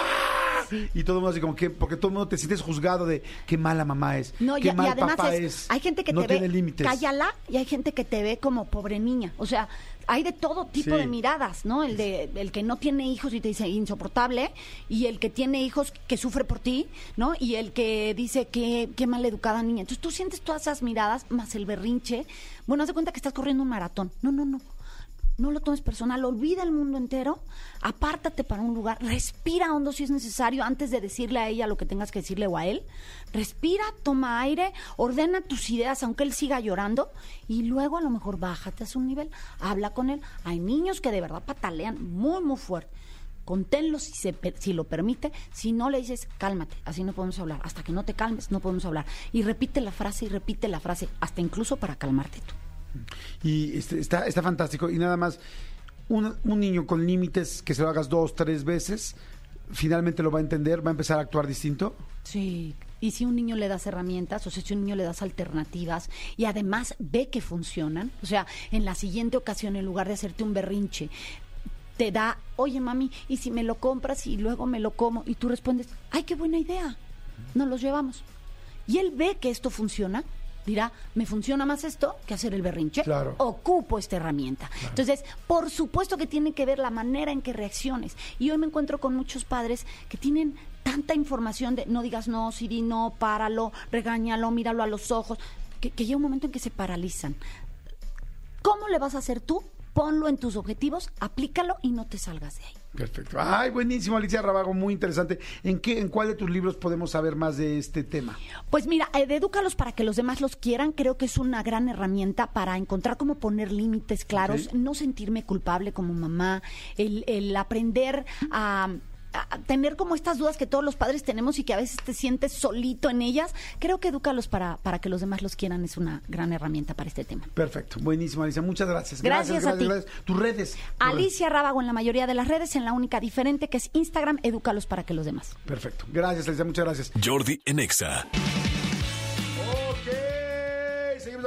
Y todo el mundo así como que, porque todo el mundo te sientes juzgado de qué mala mamá es, No, qué y, y mal además papá es- es. hay gente que no te tiene ve, límites. cállala, y hay gente que te ve como pobre niña. O sea, hay de todo tipo Sí. de miradas, ¿no? El de el que no tiene hijos y te dice insoportable, y el que tiene hijos que sufre por ti, ¿no? Y el que dice que qué mal educada niña. Entonces tú sientes todas esas miradas más el berrinche. Bueno, haz de cuenta que estás corriendo un maratón. No, no, no. No lo tomes personal, olvida el mundo entero, apártate para un lugar, respira hondo si es necesario antes de decirle a ella lo que tengas que decirle o a él. Respira, toma aire, ordena tus ideas aunque él siga llorando y luego a lo mejor bájate a su nivel, habla con él. Hay niños que de verdad patalean muy, muy fuerte. Conténlo si, se, si lo permite, si no le dices, cálmate, así no podemos hablar, hasta que no te calmes no podemos hablar. Y repite la frase y repite la frase, hasta incluso para calmarte tú. Y este, está, está fantástico. Y nada más, un, un niño con límites, que se lo hagas dos, tres veces, finalmente lo va a entender, va a empezar a actuar distinto. Sí, y si un niño le das herramientas, o sea, si un niño le das alternativas y además ve que funcionan, o sea, en la siguiente ocasión, en lugar de hacerte un berrinche, te da, oye mami, ¿y si me lo compras y luego me lo como? Y tú respondes, ay, qué buena idea, nos los llevamos. Y él ve que esto funciona, dirá, me funciona más esto que hacer el berrinche. Claro. Ocupo esta herramienta. Entonces, por supuesto que tiene que ver la manera en que reacciones. Y hoy me encuentro con muchos padres que tienen tanta información de no digas no, Siri, no, páralo, regáñalo, míralo a los ojos, que, que llega un momento en que se paralizan. ¿Cómo le vas a hacer tú? Ponlo en tus objetivos, aplícalo y no te salgas de ahí. Perfecto. Ay, buenísimo, Alicia Rabago, muy interesante. ¿En qué, en cuál de tus libros podemos saber más de este tema? Pues mira, eh, edúcalos para que los demás los quieran, creo que es una gran herramienta para encontrar cómo poner límites claros, no sentirme culpable como mamá, el, el aprender a, a tener como estas dudas que todos los padres tenemos y que a veces te sientes solito en ellas. Creo que edúcalos para, para que los demás los quieran es una gran herramienta para este tema. Perfecto, buenísimo, Alicia. Muchas gracias. Gracias a ti. Tus redes. tus Alicia Rábago en la mayoría de las redes, en la única diferente que es Instagram, edúcalos para que los demás. Perfecto. Gracias, Alicia. Muchas gracias. Jordi en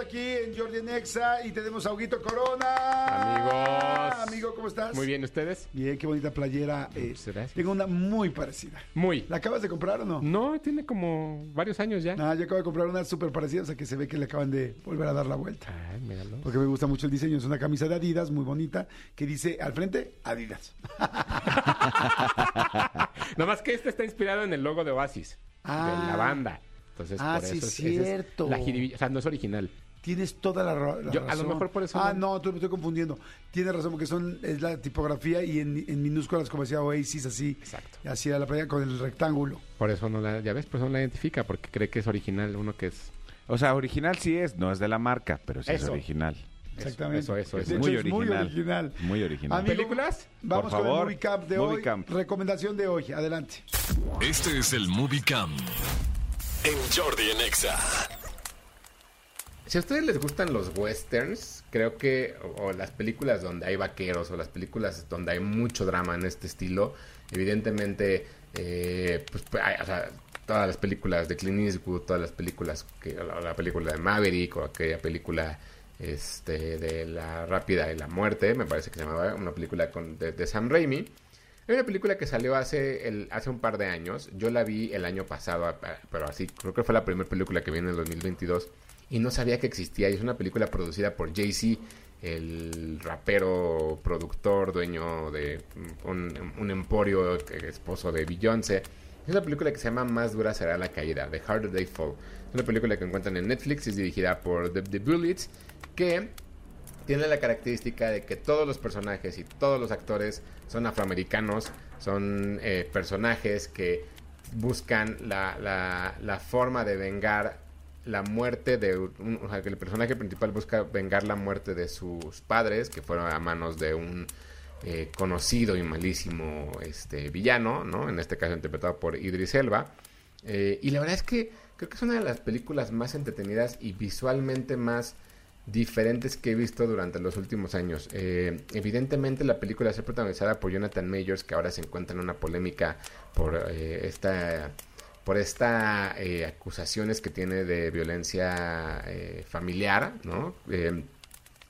Aquí en Jordi Nexa y tenemos a Huguito Corona. Amigos. Amigo, ¿cómo estás? Muy bien, ¿ustedes? Bien, qué bonita playera. eh, tengo una muy parecida. Muy. ¿La acabas de comprar o no? No, tiene como varios años ya. Ah, yo acabo de comprar una súper parecida, o sea que se ve que le acaban de volver a dar la vuelta. Ay, míralo. Porque me gusta mucho el diseño. Es una camisa de Adidas muy bonita que dice al frente Adidas. Nada más que este está inspirado en el logo de Oasis, Ah. de la banda. Entonces, Ah, por sí, eso es- cierto. la jiribilla. O sea, no es original. Tienes toda la, ra- la Yo, a lo razón. mejor por eso Ah, no- no, tú me estoy confundiendo. Tienes razón porque son es la tipografía y en, en minúsculas como decía Oasis así. Exacto. Así era la playa con el rectángulo. Por eso no la, ya ves, por eso no la identifica, porque cree que es original, uno que es O sea, original sí es, no es de la marca, pero sí es original. Exactamente. Eso, eso, De eso. hecho, Muy es muy original. original. Muy original. Amigo, ¿Películas? Vamos Por con favor, el Movie Camp de Movie hoy. Camp. Recomendación de hoy. Adelante. Este es el Movie Camp en Jordi en Exa. Si a ustedes les gustan los westerns, creo que, o, las películas donde hay vaqueros, o las películas donde hay mucho drama en este estilo, evidentemente, eh, pues, pues, hay- o sea, todas las películas de Clint Eastwood, todas las películas, que, la, la película de Maverick, o aquella película este, de La Rápida y la Muerte, me parece que se llamaba, una película con, de, Sam Raimi. Hay una película que salió hace, el, hace un par de años. Yo la vi el año pasado, pero así, creo que fue la primera película que vi en el 2022. Y no sabía que existía. Y es una película producida por Jay-Z, el rapero, productor, dueño de un, emporio, esposo de Beyoncé. Es una película que se llama Más dura será la caída, The Harder They Fall. Es una película que encuentran en Netflix, es dirigida por The, The Bullets, que tiene la característica de que todos los personajes y todos los actores son afroamericanos, son eh, personajes que buscan la, la- la forma de vengar la muerte de un, o sea, que el personaje principal busca vengar la muerte de sus padres que fueron a manos de un eh, conocido y malísimo este villano, ¿no? En este caso interpretado por Idris Elba. Eh, y la verdad es que creo que es una de las películas más entretenidas y visualmente más diferentes que he visto durante los últimos años. Eh, evidentemente la película es protagonizada por Jonathan Majors, que ahora se encuentra en una polémica por eh, esta por esta eh, acusaciones que tiene de violencia eh, familiar, ¿no? Eh,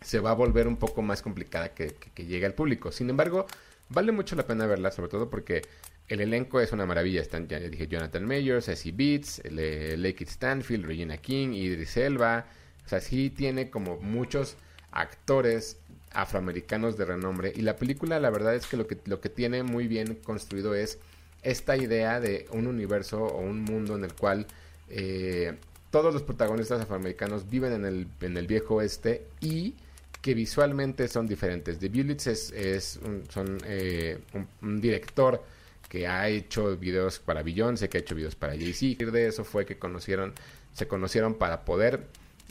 se va a volver un poco más complicada que, llegue al público. Sin embargo, vale mucho la pena verla, sobre todo porque el elenco es una maravilla. Están, ya dije, Jonathan Majors, Essie Beats, Lakeith Stanfield, Regina King, Idris Elba. O sea, sí tiene como muchos actores afroamericanos de renombre. Y la película, la verdad es que lo que, lo que tiene muy bien construido es esta idea de un universo o un mundo en el cual eh, todos los protagonistas afroamericanos viven en el, en el viejo oeste y que visualmente son diferentes. The Bullets es, es un, son, eh, un, director que ha hecho videos para Beyoncé, que ha hecho videos para Jay-Z. De eso fue que conocieron, se conocieron para poder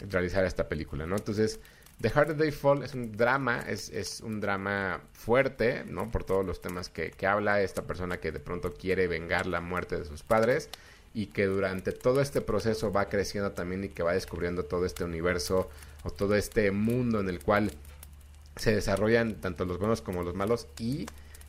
realizar esta película, ¿no? Entonces, The Harder They Fall es un drama, es, es un drama fuerte, ¿no? Por todos los temas que, que habla esta persona que de pronto quiere vengar la muerte de sus padres y que durante todo este proceso va creciendo también y que va descubriendo todo este universo o todo este mundo en el cual se desarrollan tanto los buenos como los malos y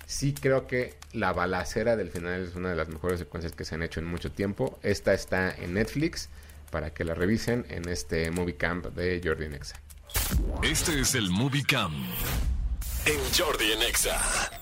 sí creo que la balacera del final es una de las mejores secuencias que se han hecho en mucho tiempo. Esta está en Netflix para que la revisen en este movie camp de Jordi Nexa. Este es el Movie Camp en Jordi en Exa.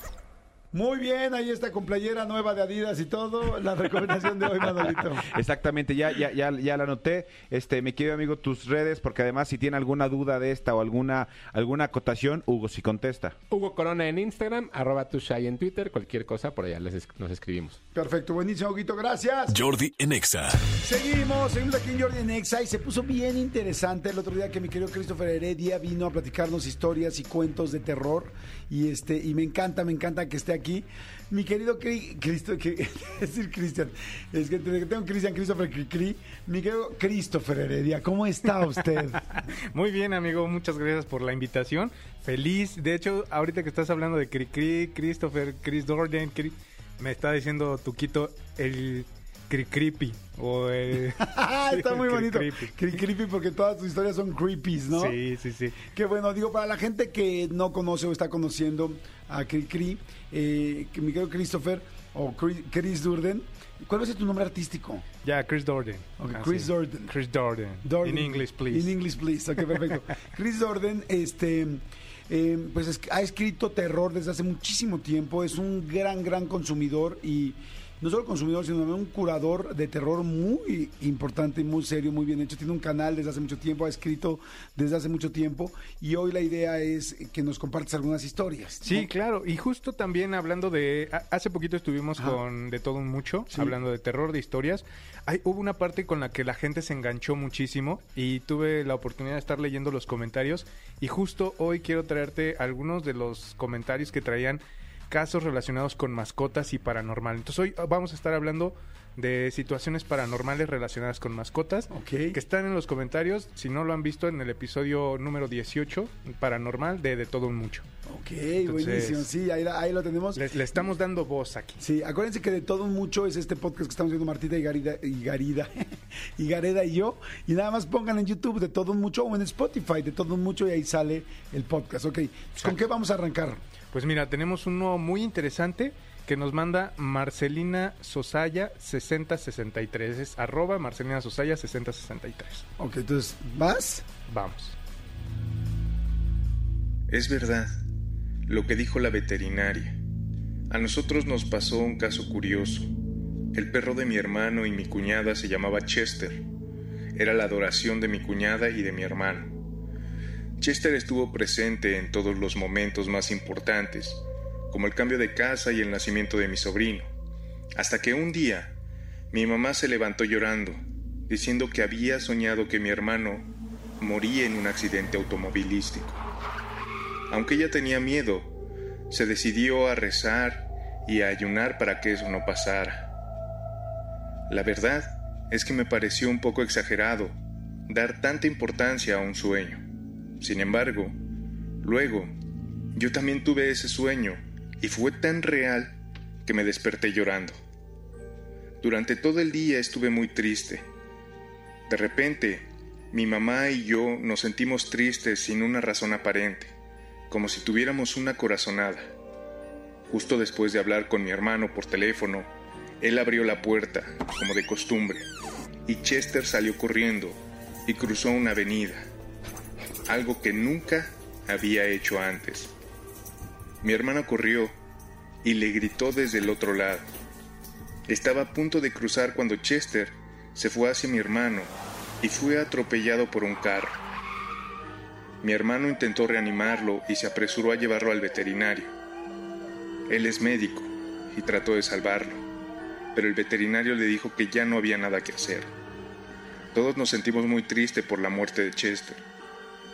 Muy bien, ahí está con playera nueva de Adidas y todo. La recomendación de hoy, Manolito. Exactamente, ya, ya, ya, ya la anoté. Este, mi querido amigo, tus redes, porque además si tiene alguna duda de esta o alguna, alguna acotación, Hugo sí contesta. Hugo Corona en Instagram, arroba tushai en Twitter, cualquier cosa, por allá les es- nos escribimos. Perfecto, buenísimo, Huguito, gracias. Jordi en Exa. Seguimos, seguimos aquí en Jordi Nexa y se puso bien interesante el otro día que mi querido Christopher Heredia vino a platicarnos historias y cuentos de terror y este y me encanta, me encanta que esté aquí. Mi querido Cri- Cristo, que, es decir Cristian, es que te- tengo Cristian Christopher Cri, Cri. mi querido Christopher Heredia, ¿cómo está usted? Muy bien, amigo, muchas gracias por la invitación. Feliz. De hecho, ahorita que estás hablando de Cri Cri, Christopher, Chris Dorden, Cri- me está diciendo Tuquito el Cri Creepy. O el. está muy Cri bonito. Creepy. Cri creepy porque todas tus historias son creepies, ¿no? Sí, sí, sí. Qué bueno, digo, para la gente que no conoce o está conociendo a Cri Cri, eh, que mi querido Christopher o Chris, Chris Durden, ¿cuál va a ser tu nombre artístico? Ya, Chris Dorden. Ok, Así. Chris Dorden. Chris Dorden. Dorden. In English, please. In English, please. Ok, perfecto. Chris Dorden, este, eh, pues es- ha escrito terror desde hace muchísimo tiempo. Es un gran, gran consumidor y no solo consumidor, sino también un curador de terror muy importante, muy serio, muy bien hecho. Tiene un canal desde hace mucho tiempo, ha escrito desde hace mucho tiempo y hoy la idea es que nos compartas algunas historias. ¿no? Sí, claro. Y justo también hablando de... Hace poquito estuvimos Ajá. con De Todo Un Mucho, Sí. hablando de terror, de historias. Hay, hubo una parte con la que la gente se enganchó muchísimo y tuve la oportunidad de estar leyendo los comentarios. Y justo hoy quiero traerte algunos de los comentarios que traían casos relacionados con mascotas y paranormal. Entonces hoy ah, vamos a estar hablando de situaciones paranormales relacionadas con mascotas Ok. que están en los comentarios, si no lo han visto en el episodio número 18, paranormal de De Todo Un Mucho. Ok, Entonces- buenísimo. Sí, ahí, ahí lo tenemos. Le, le estamos dando voz aquí. Sí, acuérdense que de todo un mucho es este podcast que estamos viendo Martita y Garida y Garida y Gareda y yo. Y nada más pongan en YouTube de todo un mucho o en Spotify de todo un mucho y ahí sale el podcast. Ok, ¿con qué vamos a arrancar? Pues mira, tenemos uno muy interesante que nos manda Marcelina Sosaya 6063. Es arroba Marcelina Sosaya 6063. Ok, entonces, ¿vas? Vamos. Es verdad, lo que dijo la veterinaria. A nosotros nos pasó un caso curioso. El perro de mi hermano y mi cuñada se llamaba Chester. Era la adoración de mi cuñada y de mi hermano. Chester estuvo presente en todos los momentos más importantes, como el cambio de casa y el nacimiento de mi sobrino, hasta que un día mi mamá se levantó llorando, diciendo que había soñado que mi hermano moría en un accidente automovilístico. Aunque ella tenía miedo, se decidió a rezar y a ayunar para que eso no pasara. La verdad es que me pareció un poco exagerado dar tanta importancia a un sueño. Sin embargo, luego, yo también tuve ese sueño y fue tan real que me desperté llorando. Durante todo el día estuve muy triste. De repente, mi mamá y yo nos sentimos tristes sin una razón aparente, como si tuviéramos una corazonada. Justo después de hablar con mi hermano por teléfono, él abrió la puerta, como de costumbre, y Chester salió corriendo y cruzó una avenida, algo que nunca había hecho antes. Mi hermano corrió y le gritó desde el otro lado. Estaba a punto de cruzar cuando Chester se fue hacia mi hermano y fue atropellado por un carro. Mi hermano intentó reanimarlo y se apresuró a llevarlo al veterinario. Él es médico y trató de salvarlo, pero el veterinario le dijo que ya no había nada que hacer. Todos nos sentimos muy tristes por la muerte de Chester.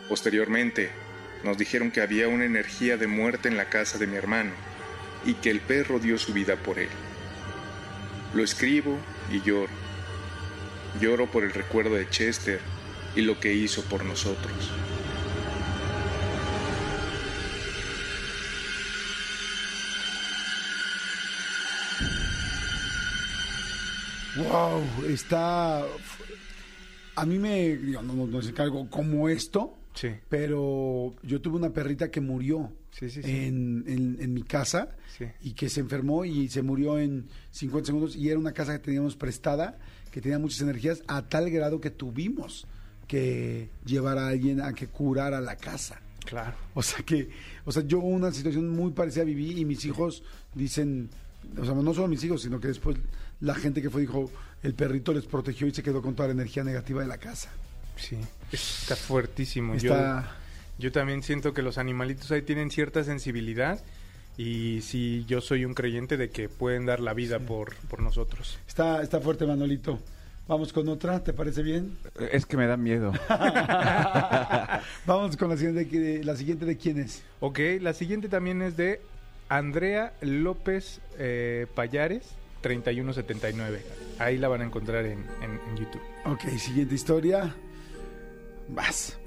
Posteriormente, nos dijeron que había una energía de muerte en la casa de mi hermano y que el perro dio su vida por él. Lo escribo y lloro. Lloro por el recuerdo de Chester y lo que hizo por nosotros. Wow, está. A mí me. No, no, como esto, Sí. pero yo tuve una perrita que murió Sí, sí, sí. En, en- en mi casa y que se enfermó y se murió en 50 segundos y era una casa que teníamos prestada, que tenía muchas energías, a tal grado que tuvimos que llevar a alguien a que curara la casa. Claro. O sea que, o sea, yo una situación muy parecida viví y mis hijos dicen, o sea, no solo mis hijos, sino que después la gente que fue dijo, el perrito les protegió y se quedó con toda la energía negativa de la casa. Sí. Está fuertísimo. Está, Yo, yo también siento que los animalitos ahí tienen cierta sensibilidad. Y sí, yo soy un creyente de que pueden dar la vida por, por nosotros. está, está fuerte, Manolito. Vamos con otra, ¿te parece bien? Es que me da miedo. Vamos con la siguiente, de- la siguiente de quién es. Ok, la siguiente también es de Andrea López eh, Payares, 3179. Ahí la van a encontrar en, en- en YouTube. Ok, siguiente historia. Vas.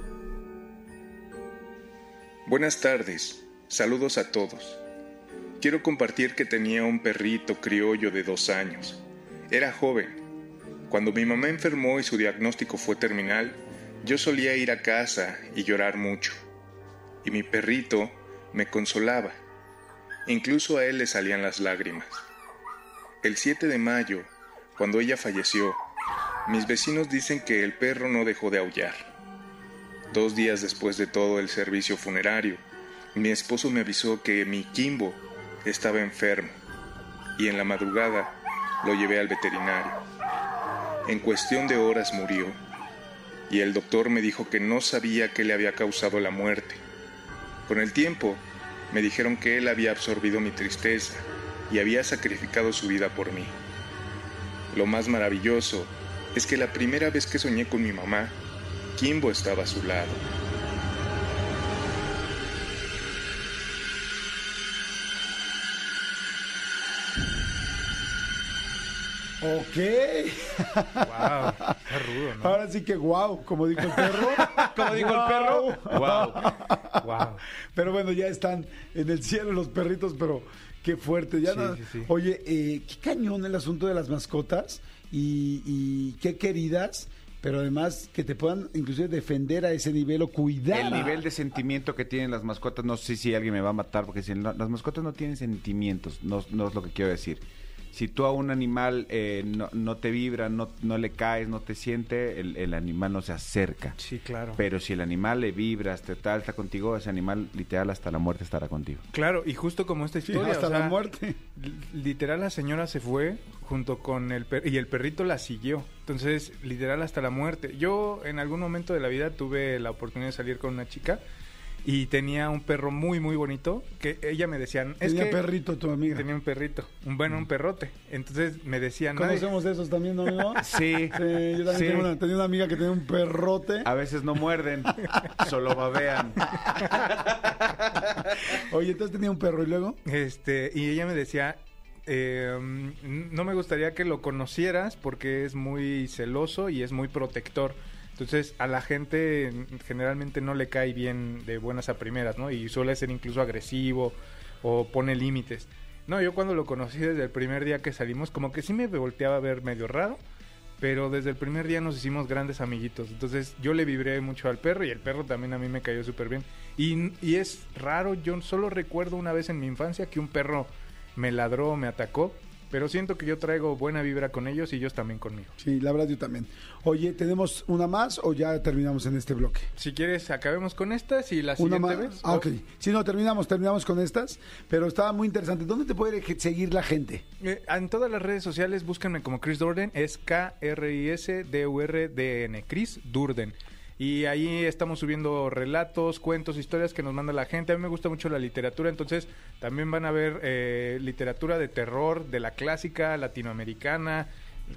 Buenas tardes, saludos a todos. Quiero compartir que tenía un perrito criollo de dos años. Era joven. Cuando mi mamá enfermó y su diagnóstico fue terminal, yo solía ir a casa y llorar mucho. Y mi perrito me consolaba. Incluso a él le salían las lágrimas. El 7 de mayo, cuando ella falleció, mis vecinos dicen que el perro no dejó de aullar. Dos días después de todo el servicio funerario, mi esposo me avisó que mi Kimbo estaba enfermo y en la madrugada lo llevé al veterinario. En cuestión de horas murió y el doctor me dijo que no sabía qué le había causado la muerte. Con el tiempo, me dijeron que él había absorbido mi tristeza y había sacrificado su vida por mí. Lo más maravilloso es que la primera vez que soñé con mi mamá, Kimbo estaba a su lado. Ok. Wow, rudo, ¿no? Ahora sí que wow, como dijo el perro. como dijo wow. el perro. Wow. wow. Pero bueno, ya están en el cielo los perritos, pero qué fuerte. Ya sí, no... sí, sí. Oye, eh, qué cañón el asunto de las mascotas y qué queridas pero además que te puedan inclusive defender a ese nivel o cuidar. El nivel de sentimiento que tienen las mascotas, no sé si alguien me va a matar, porque si no- las mascotas no tienen sentimientos, no, no es lo que quiero decir. Si tú a un animal eh, no, no te vibra, no, no le caes, no te siente, el, el animal no se acerca. Sí, claro. Pero si el animal le vibras, te tal, está contigo, ese animal literal hasta la muerte estará contigo. Claro, y justo como esta Sí, historia. hasta o la sea, muerte. li- Literal, la señora se fue junto con el perro y el perrito la siguió. Entonces, literal, hasta la muerte. Yo, en algún momento de la vida, tuve la oportunidad de salir con una chica y tenía un perro muy, muy bonito que ella me decían. Es Tenía que perrito tu amiga. Tenía un perrito, un bueno, un perrote. Entonces me decían. Conocemos de esos también, ¿no, amigo? Sí, Sí, yo también sí. tengo una- tenía una amiga que tenía un perrote. A veces no muerden, solo babean. Oye, entonces tenía un perro y luego. Este, y ella me decía, eh, no me gustaría que lo conocieras porque es muy celoso y es muy protector. Entonces a la gente generalmente no le cae bien de buenas a primeras, ¿no? Y suele ser incluso agresivo o pone límites. No, yo cuando lo conocí desde el primer día que salimos, como que sí me volteaba a ver medio raro, pero desde el primer día nos hicimos grandes amiguitos. Entonces yo le vibré mucho al perro y el perro también a mí me cayó súper bien. Y, y es raro, yo solo recuerdo una vez en mi infancia que un perro me ladró, me atacó, pero siento que yo traigo buena vibra con ellos y ellos también conmigo. Sí, la verdad yo también. Oye, ¿tenemos una más o ya terminamos en este bloque? Si quieres, acabemos con estas y la Una siguiente vez. Ah, ok. Si no, terminamos, terminamos con estas, pero estaba muy interesante. ¿Dónde te puede seguir la gente? Eh, en todas las redes sociales búsquenme como Chris Durden, es K-R-I-S-D-U-R-D-N, Chris Durden. Y ahí estamos subiendo relatos, cuentos, historias que nos manda la gente. A mí me gusta mucho la literatura, entonces también van a ver eh, literatura de terror, de la clásica, latinoamericana,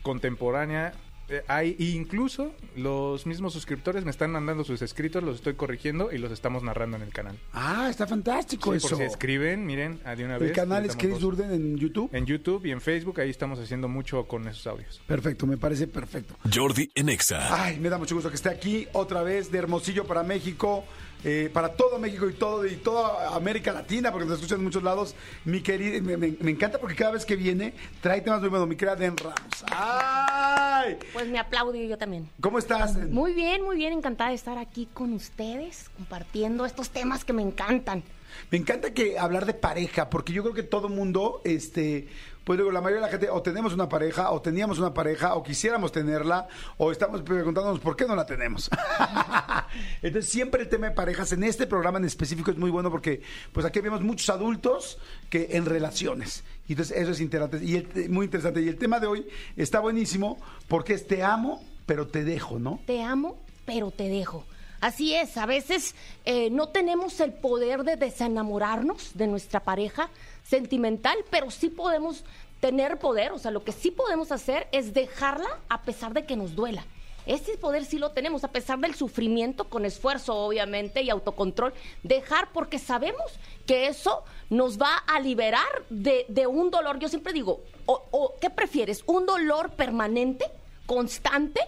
contemporánea. Eh, hay e incluso los mismos suscriptores me están mandando sus escritos, los estoy corrigiendo y los estamos narrando en el canal. Ah, está fantástico Sí, eso. por si escriben, miren, ah, de una vez. El canal es Chris. Durden en YouTube. En YouTube y en Facebook, ahí estamos haciendo mucho con esos audios. Perfecto, me parece perfecto. Jordi en Exa. Ay, me da mucho gusto que esté aquí otra vez de Hermosillo para México, eh, para todo México y todo y toda América Latina, porque nos escuchan en muchos lados. Mi querida, me, me- me encanta porque cada vez que viene trae temas muy buenos. Mi querida Den Ramos. ¡Ay! Pues me aplaudo yo también. ¿Cómo estás? Muy bien, muy bien, encantada de estar aquí con ustedes, compartiendo estos temas que me encantan. Me encanta que hablar de pareja, porque yo creo que todo mundo, este, pues digo, la mayoría de la gente o tenemos una pareja, o teníamos una pareja, o quisiéramos tenerla, o estamos preguntándonos por qué no la tenemos. Entonces siempre el tema de parejas en este programa en específico es muy bueno porque pues aquí vemos muchos adultos que en relaciones. Y entonces eso es interesante y el- muy interesante. Y el tema de hoy está buenísimo porque es te amo, pero te dejo, ¿no? Te amo, pero te dejo. Así es, a veces eh, no tenemos el poder de desenamorarnos de nuestra pareja sentimental, pero sí podemos tener poder, o sea, lo que sí podemos hacer es dejarla a pesar de que nos duela. Ese poder sí lo tenemos, a pesar del sufrimiento, con esfuerzo obviamente y autocontrol, dejar porque sabemos que eso nos va a liberar de, de un dolor. Yo siempre digo, o, o, ¿qué prefieres? ¿Un dolor permanente? Constante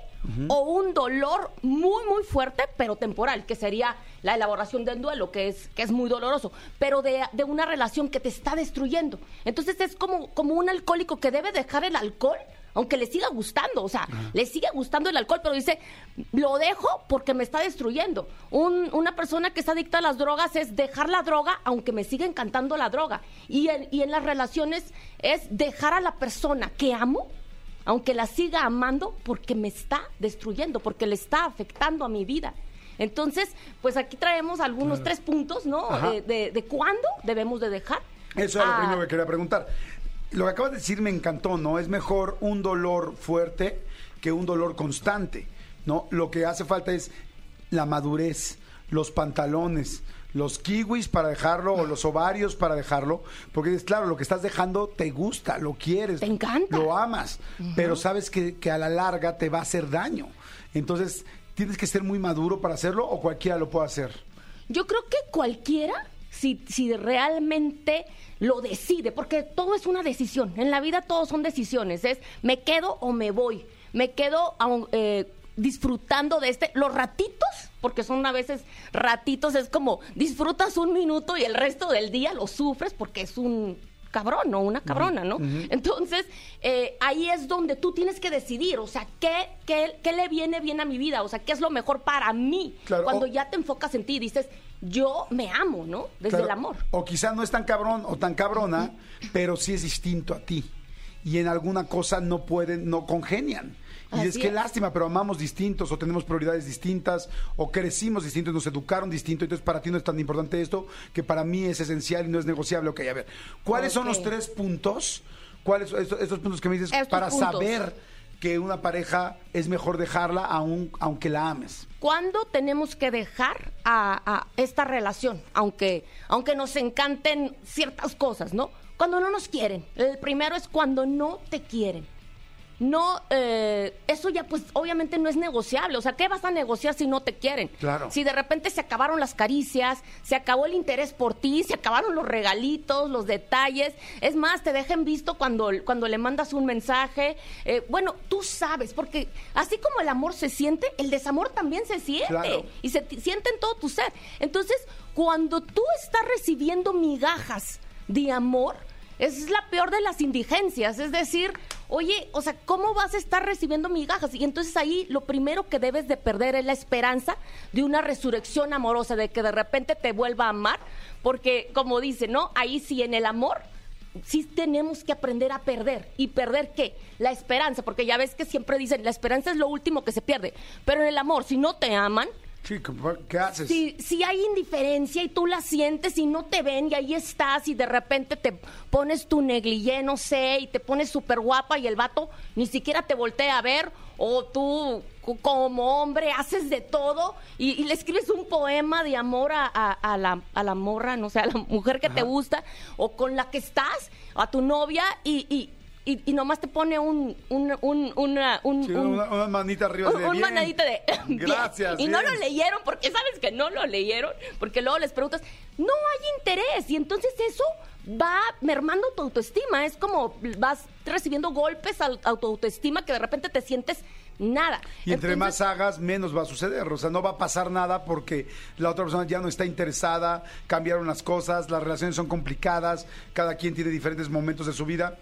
o un dolor muy muy fuerte pero temporal que sería la elaboración del duelo que es que es muy doloroso pero de, de una relación que te está destruyendo entonces es como como un alcohólico que debe dejar el alcohol aunque le siga gustando, o sea, le sigue gustando el alcohol, pero dice, lo dejo porque me está destruyendo. Un- una persona que está adicta a las drogas es dejar la droga aunque me siga encantando la droga. Y en, y en las relaciones es dejar a la persona que amo aunque la siga amando porque me está destruyendo, porque le está afectando a mi vida. Entonces, pues aquí traemos algunos tres puntos, ¿no? De, de, de cuándo debemos de dejar. Eso es lo Ah, primero que quería preguntar. Lo que acabas de decir me encantó, ¿no? Es mejor un dolor fuerte que un dolor constante, ¿no? Lo que hace falta es la madurez, los pantalones, los kiwis para dejarlo o los ovarios para dejarlo, porque es claro, lo que estás dejando te gusta, lo quieres, Te encanta. lo amas, pero sabes que, que a la larga te va a hacer daño. Entonces, ¿tienes que ser muy maduro para hacerlo o cualquiera lo puede hacer? Yo creo que cualquiera, si, si realmente lo decide, porque todo es una decisión. En la vida todos son decisiones. Es me quedo o me voy. Me quedo eh, disfrutando de este. Los ratitos, porque son a veces ratitos, es como disfrutas un minuto y el resto del día lo sufres porque es un cabrón o una cabrona, ¿no? Entonces, eh, ahí es donde tú tienes que decidir, o sea, ¿qué, qué, qué le viene bien a mi vida? O sea, ¿qué es lo mejor para mí? Claro, Cuando o- ya te enfocas en ti y dices, yo me amo, ¿no? Desde Claro, el amor. O quizá no es tan cabrón o tan cabrona, pero sí es distinto a ti. Y en alguna cosa no pueden, no congenian. Y Así es que es. lástima, pero amamos distintos o tenemos prioridades distintas o crecimos distintos, nos educaron distinto. Entonces para ti no es tan importante esto que para mí es esencial y no es negociable. Ok, a ver, ¿cuáles son los tres puntos? ¿Cuáles son estos, estos puntos que me dices Estos para puntos. saber que una pareja es mejor dejarla aun, aunque la ames? ¿Cuándo tenemos que dejar a, a esta relación? Aunque, aunque nos encanten ciertas cosas, ¿no? Cuando no nos quieren. El primero es cuando no te quieren. No, eh, eso ya pues obviamente no es negociable. O sea, ¿qué vas a negociar si no te quieren? Claro. Si de repente se acabaron las caricias, se acabó el interés por ti, se acabaron los regalitos, los detalles. Es más, te dejan visto cuando, cuando le mandas un mensaje. Eh, bueno, tú sabes, porque así como el amor se siente, el desamor también se siente. Claro. Y se siente en todo tu ser. Entonces, cuando tú estás recibiendo migajas de amor, es la peor de las indigencias. Es decir, oye, o sea, ¿cómo vas a estar recibiendo migajas? Y entonces ahí lo primero que debes de perder es la esperanza de una resurrección amorosa, de que de repente te vuelva a amar, porque como dice, ¿no? Ahí sí en el amor sí tenemos que aprender a perder. ¿Y perder qué? La esperanza, porque ya ves que siempre dicen, la esperanza es lo último que se pierde. Pero en el amor, si no te aman, Sí, ¿qué haces? si, si hay indiferencia y tú la sientes y no te ven y ahí estás y de repente te pones tu negligé, no sé, y te pones súper guapa y el vato ni siquiera te voltea a ver o tú co- como hombre haces de todo y, y le escribes un poema de amor a, a- a la, a la morra, no sé, a la mujer que te gusta o con la que estás, a tu novia y... y y, y nomás te pone un, un, un, una, un, Sí, un- una, una manita arriba un, de un bien. manadito de bien. Gracias. Y no lo leyeron porque sabes que no lo leyeron, porque luego les preguntas, no hay interés y entonces eso va mermando tu autoestima, es como vas recibiendo golpes a, a tu autoestima que de repente te sientes nada. Y entre Entonces, más hagas, menos va a suceder. O sea, no va a pasar nada porque la otra persona ya no está interesada, cambiaron las cosas, las relaciones son complicadas, cada quien tiene diferentes momentos de su vida.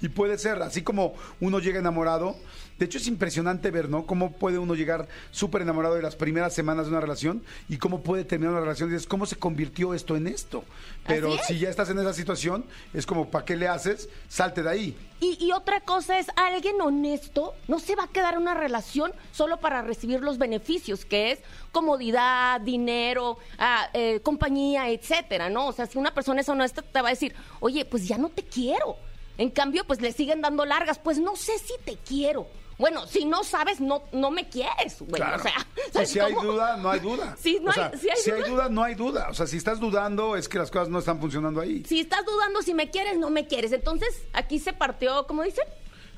Y puede ser, así como uno llega enamorado. De hecho, es impresionante ver, ¿no? Cómo puede uno llegar súper enamorado de las primeras semanas de una relación y cómo puede terminar una relación. Y dices, ¿cómo se convirtió esto en esto? Pero es. si ya estás en esa situación, es como, ¿para qué le haces? Salte de ahí. Y, y otra cosa es, alguien honesto no se va a quedar en una relación solo para recibir los beneficios, que es comodidad, dinero, ah, eh, compañía, etcétera, ¿no? O sea, si una persona es honesta, te va a decir, oye, pues ya no te quiero. En cambio, pues le siguen dando largas, pues no sé si te quiero. Bueno, si no sabes, no, no me quieres, güey. Claro. O sea, Y ¿sabes si hay duda, no hay duda. Sí, no O sea, hay- si hay duda. no hay duda. O sea, si estás dudando, es que las cosas no están funcionando ahí. Si estás dudando si me quieres, no me quieres. Entonces, aquí se partió, ¿cómo dicen?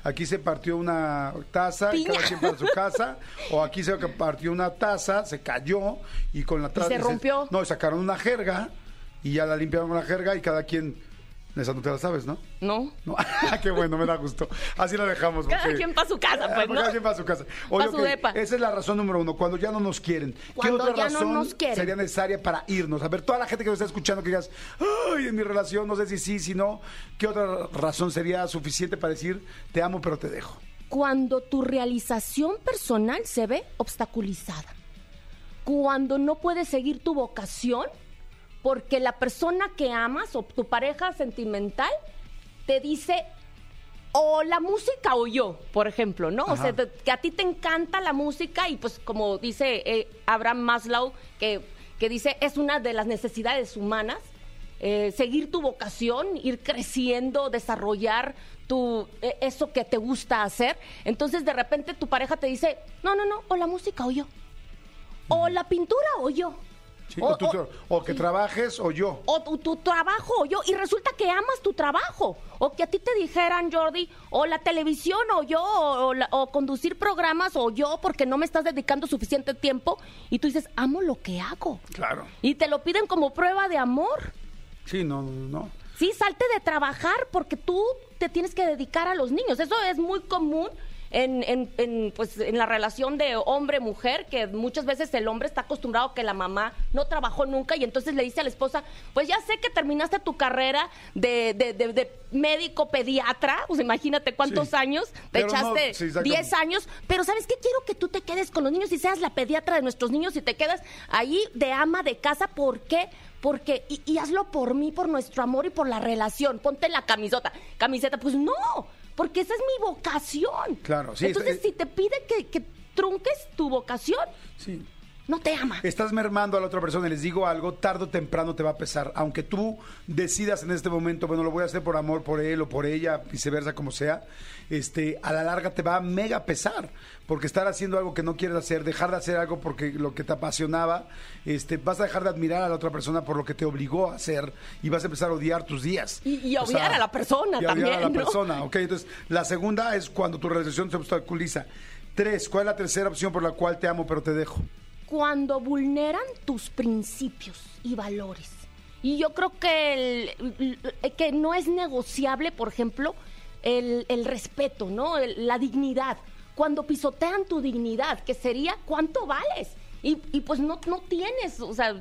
Aquí se partió una taza, y Piña. cada quien para su casa. o aquí se partió una taza, se cayó y con la taza. se rompió. No, sacaron una jerga y ya la limpiaron con la jerga y cada quien. Esa no te la sabes, ¿no? No. No, qué bueno, me da gusto. Así la dejamos. Cada porque- quien pa' su casa, pues, ¿no? Cada quien para su casa. Oye, Pa' su ok, depa. Esa es la razón número uno, cuando ya no nos quieren. ¿Qué Cuando otra ya no razón nos quieren. sería necesaria para irnos? A ver, toda la gente que nos está escuchando que digas, ay, en mi relación, no sé si sí, si no, ¿qué otra razón sería suficiente para decir, te amo, pero te dejo? Cuando tu realización personal se ve obstaculizada. Cuando no puedes seguir tu vocación porque la persona que amas o tu pareja sentimental te dice o la música o yo, por ejemplo, ¿no? O sea, te- que a ti te encanta la música y pues como dice eh, Abraham Maslow, que, que dice es una de las necesidades humanas, eh, seguir tu vocación, ir creciendo, desarrollar tu, eh, eso que te gusta hacer. Entonces de repente tu pareja te dice, no, no, no, o la música o yo, o la pintura o yo. Sí, O- o, tú- o- o que trabajes o yo. o tu, tu trabajo o yo y resulta que amas tu trabajo o que a ti te dijeran Jordi o la televisión o yo o, la- o conducir programas o yo porque no me estás dedicando suficiente tiempo y tú dices amo lo que hago Claro. y te lo piden como prueba de amor Sí, no, no, no. sí salte de trabajar porque tú te tienes que dedicar a los niños eso es muy común en, en, en, pues, en la relación de hombre-mujer, que muchas veces el hombre está acostumbrado a que la mamá no trabajó nunca y entonces le dice a la esposa, pues ya sé que terminaste tu carrera de, de, de- de médico pediatra, pues imagínate cuántos Sí. años, te no, echaste sí, exactamente. 10 años, pero ¿sabes qué? Quiero que tú te quedes con los niños y seas la pediatra de nuestros niños y te quedas ahí de ama de casa, ¿por qué? Porque, y, y hazlo por mí, por nuestro amor y por la relación. Ponte la camisota. Camiseta, pues no, porque esa es mi vocación. Claro, sí, Entonces, está- si te pide que, que trunques tu vocación, Sí. No te ama. Estás mermando a la otra persona y les digo algo, tarde o temprano te va a pesar. Aunque tú decidas en este momento, bueno, lo voy a hacer por amor por él o por ella, viceversa, como sea, este, a la larga te va a mega pesar. Porque estar haciendo algo que no quieres hacer, dejar de hacer algo porque lo que te apasionaba, este, vas a dejar de admirar a la otra persona por lo que te obligó a hacer y vas a empezar a odiar tus días. Y- y O odiar a la persona y odiar a la también, ¿no? persona, ok. Entonces, la segunda es cuando tu realización se obstaculiza. Tres, ¿cuál es la tercera opción por la cual te amo pero te dejo? Cuando vulneran tus principios y valores. Y yo creo que, que no es negociable, por ejemplo, el, el respeto, ¿no? La dignidad. Cuando pisotean tu dignidad, que sería cuánto vales. Y, y pues no, no tienes, o sea,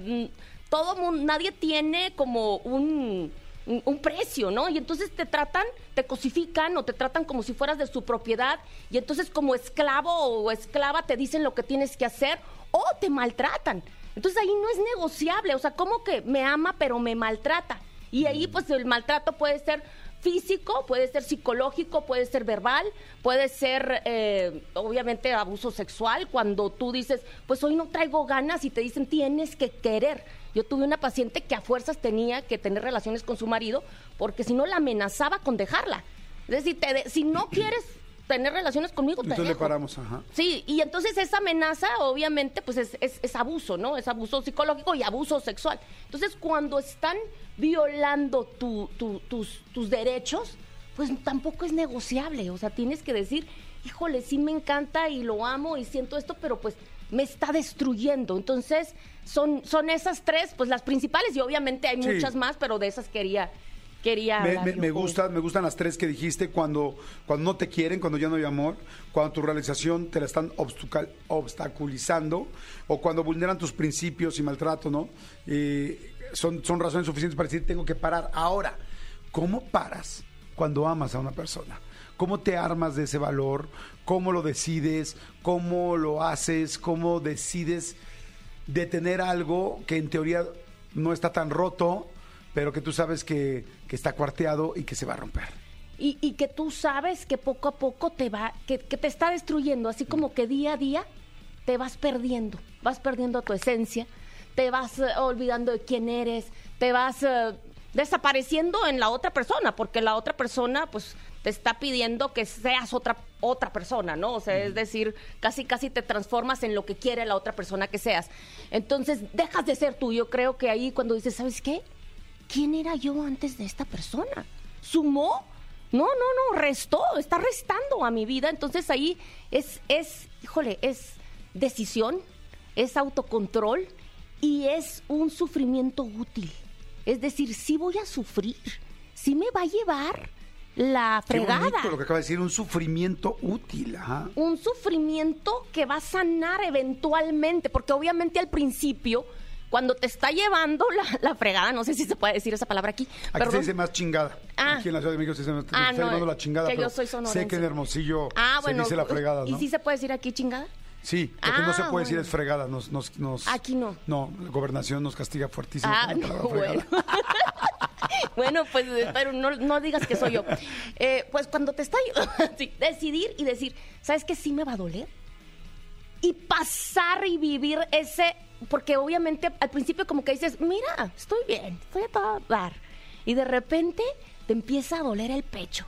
todo mundo, nadie tiene como un- un precio, ¿no? Y entonces te tratan, te cosifican o te tratan como si fueras de su propiedad y entonces como esclavo o esclava te dicen lo que tienes que hacer o te maltratan. Entonces ahí no es negociable, o sea, como que me ama pero me maltrata. Y ahí pues el maltrato puede ser físico, puede ser psicológico, puede ser verbal, puede ser eh, obviamente abuso sexual, cuando tú dices, pues hoy no traigo ganas y te dicen tienes que querer. Yo tuve una paciente que a fuerzas tenía que tener relaciones con su marido porque si no la amenazaba con dejarla. Es decir, te de- si no quieres tener relaciones conmigo, te Entonces le dejo. paramos, ajá. Sí, y entonces esa amenaza, obviamente, pues es, es- es abuso, ¿no? Es abuso psicológico y abuso sexual. Entonces, cuando están violando tu- tu- tus, tus derechos, pues tampoco es negociable. O sea, tienes que decir, híjole, sí me encanta y lo amo y siento esto, pero pues me está destruyendo. Entonces, son, son esas tres, pues las principales, y obviamente hay Sí. muchas más, pero de esas quería, quería Me, hablar me- me gustan, me gustan las tres que dijiste cuando, cuando no te quieren, cuando ya no hay amor, cuando tu realización te la están obstaculizando o cuando vulneran tus principios y maltrato, ¿no? Eh, son, son razones suficientes para decir tengo que parar. Ahora, ¿cómo paras cuando amas a una persona? ¿Cómo te armas de ese valor? ¿Cómo lo decides? ¿Cómo lo haces? ¿Cómo decides detener algo que en teoría no está tan roto, pero que tú sabes que, que está cuarteado y que se va a romper? y, y que tú sabes que poco a poco te va, que, que te está destruyendo, así como que día a día te vas perdiendo, vas perdiendo tu esencia, te vas eh, olvidando de quién eres, te vas eh, desapareciendo en la otra persona, porque la otra persona pues te está pidiendo que seas otra otra persona, ¿no? O sea, es decir, casi casi te transformas en lo que quiere la otra persona que seas. Entonces, dejas de ser tú. Yo creo que ahí cuando dices, ¿sabes qué? ¿Quién era yo antes de esta persona? ¿Sumó? No, no, no, restó, está restando a mi vida. Entonces ahí es, es, híjole, es decisión, es autocontrol y es un sufrimiento útil. Es decir, sí voy a sufrir, sí me va a llevar la Qué fregada bonito lo que acaba de decir, un sufrimiento útil. Ajá. un sufrimiento que va a sanar eventualmente, porque obviamente al principio, cuando te está llevando la, la fregada, no sé si se puede decir esa palabra aquí, Aquí se dice más chingada. Ah. Aquí en la Ciudad de México se dice más, Ah, está no, llevando la chingada. que yo soy sonorense. Sé que en Hermosillo Ah, bueno, se dice la fregada, ¿no? ¿Y si se puede decir aquí chingada? Sí, lo que no Ah, se puede decir es fregada. Nos, nos, nos- Aquí no. No, la gobernación nos castiga fuertísimo Ah, con la no, bueno. bueno, pues, pero no, no digas que soy yo. Eh, pues cuando te está... sí, decidir y decir, ¿sabes qué? Sí me va a doler. Y pasar y vivir ese... Porque obviamente al principio como que dices, mira, estoy bien, estoy a todo dar. Y de repente te empieza a doler el pecho.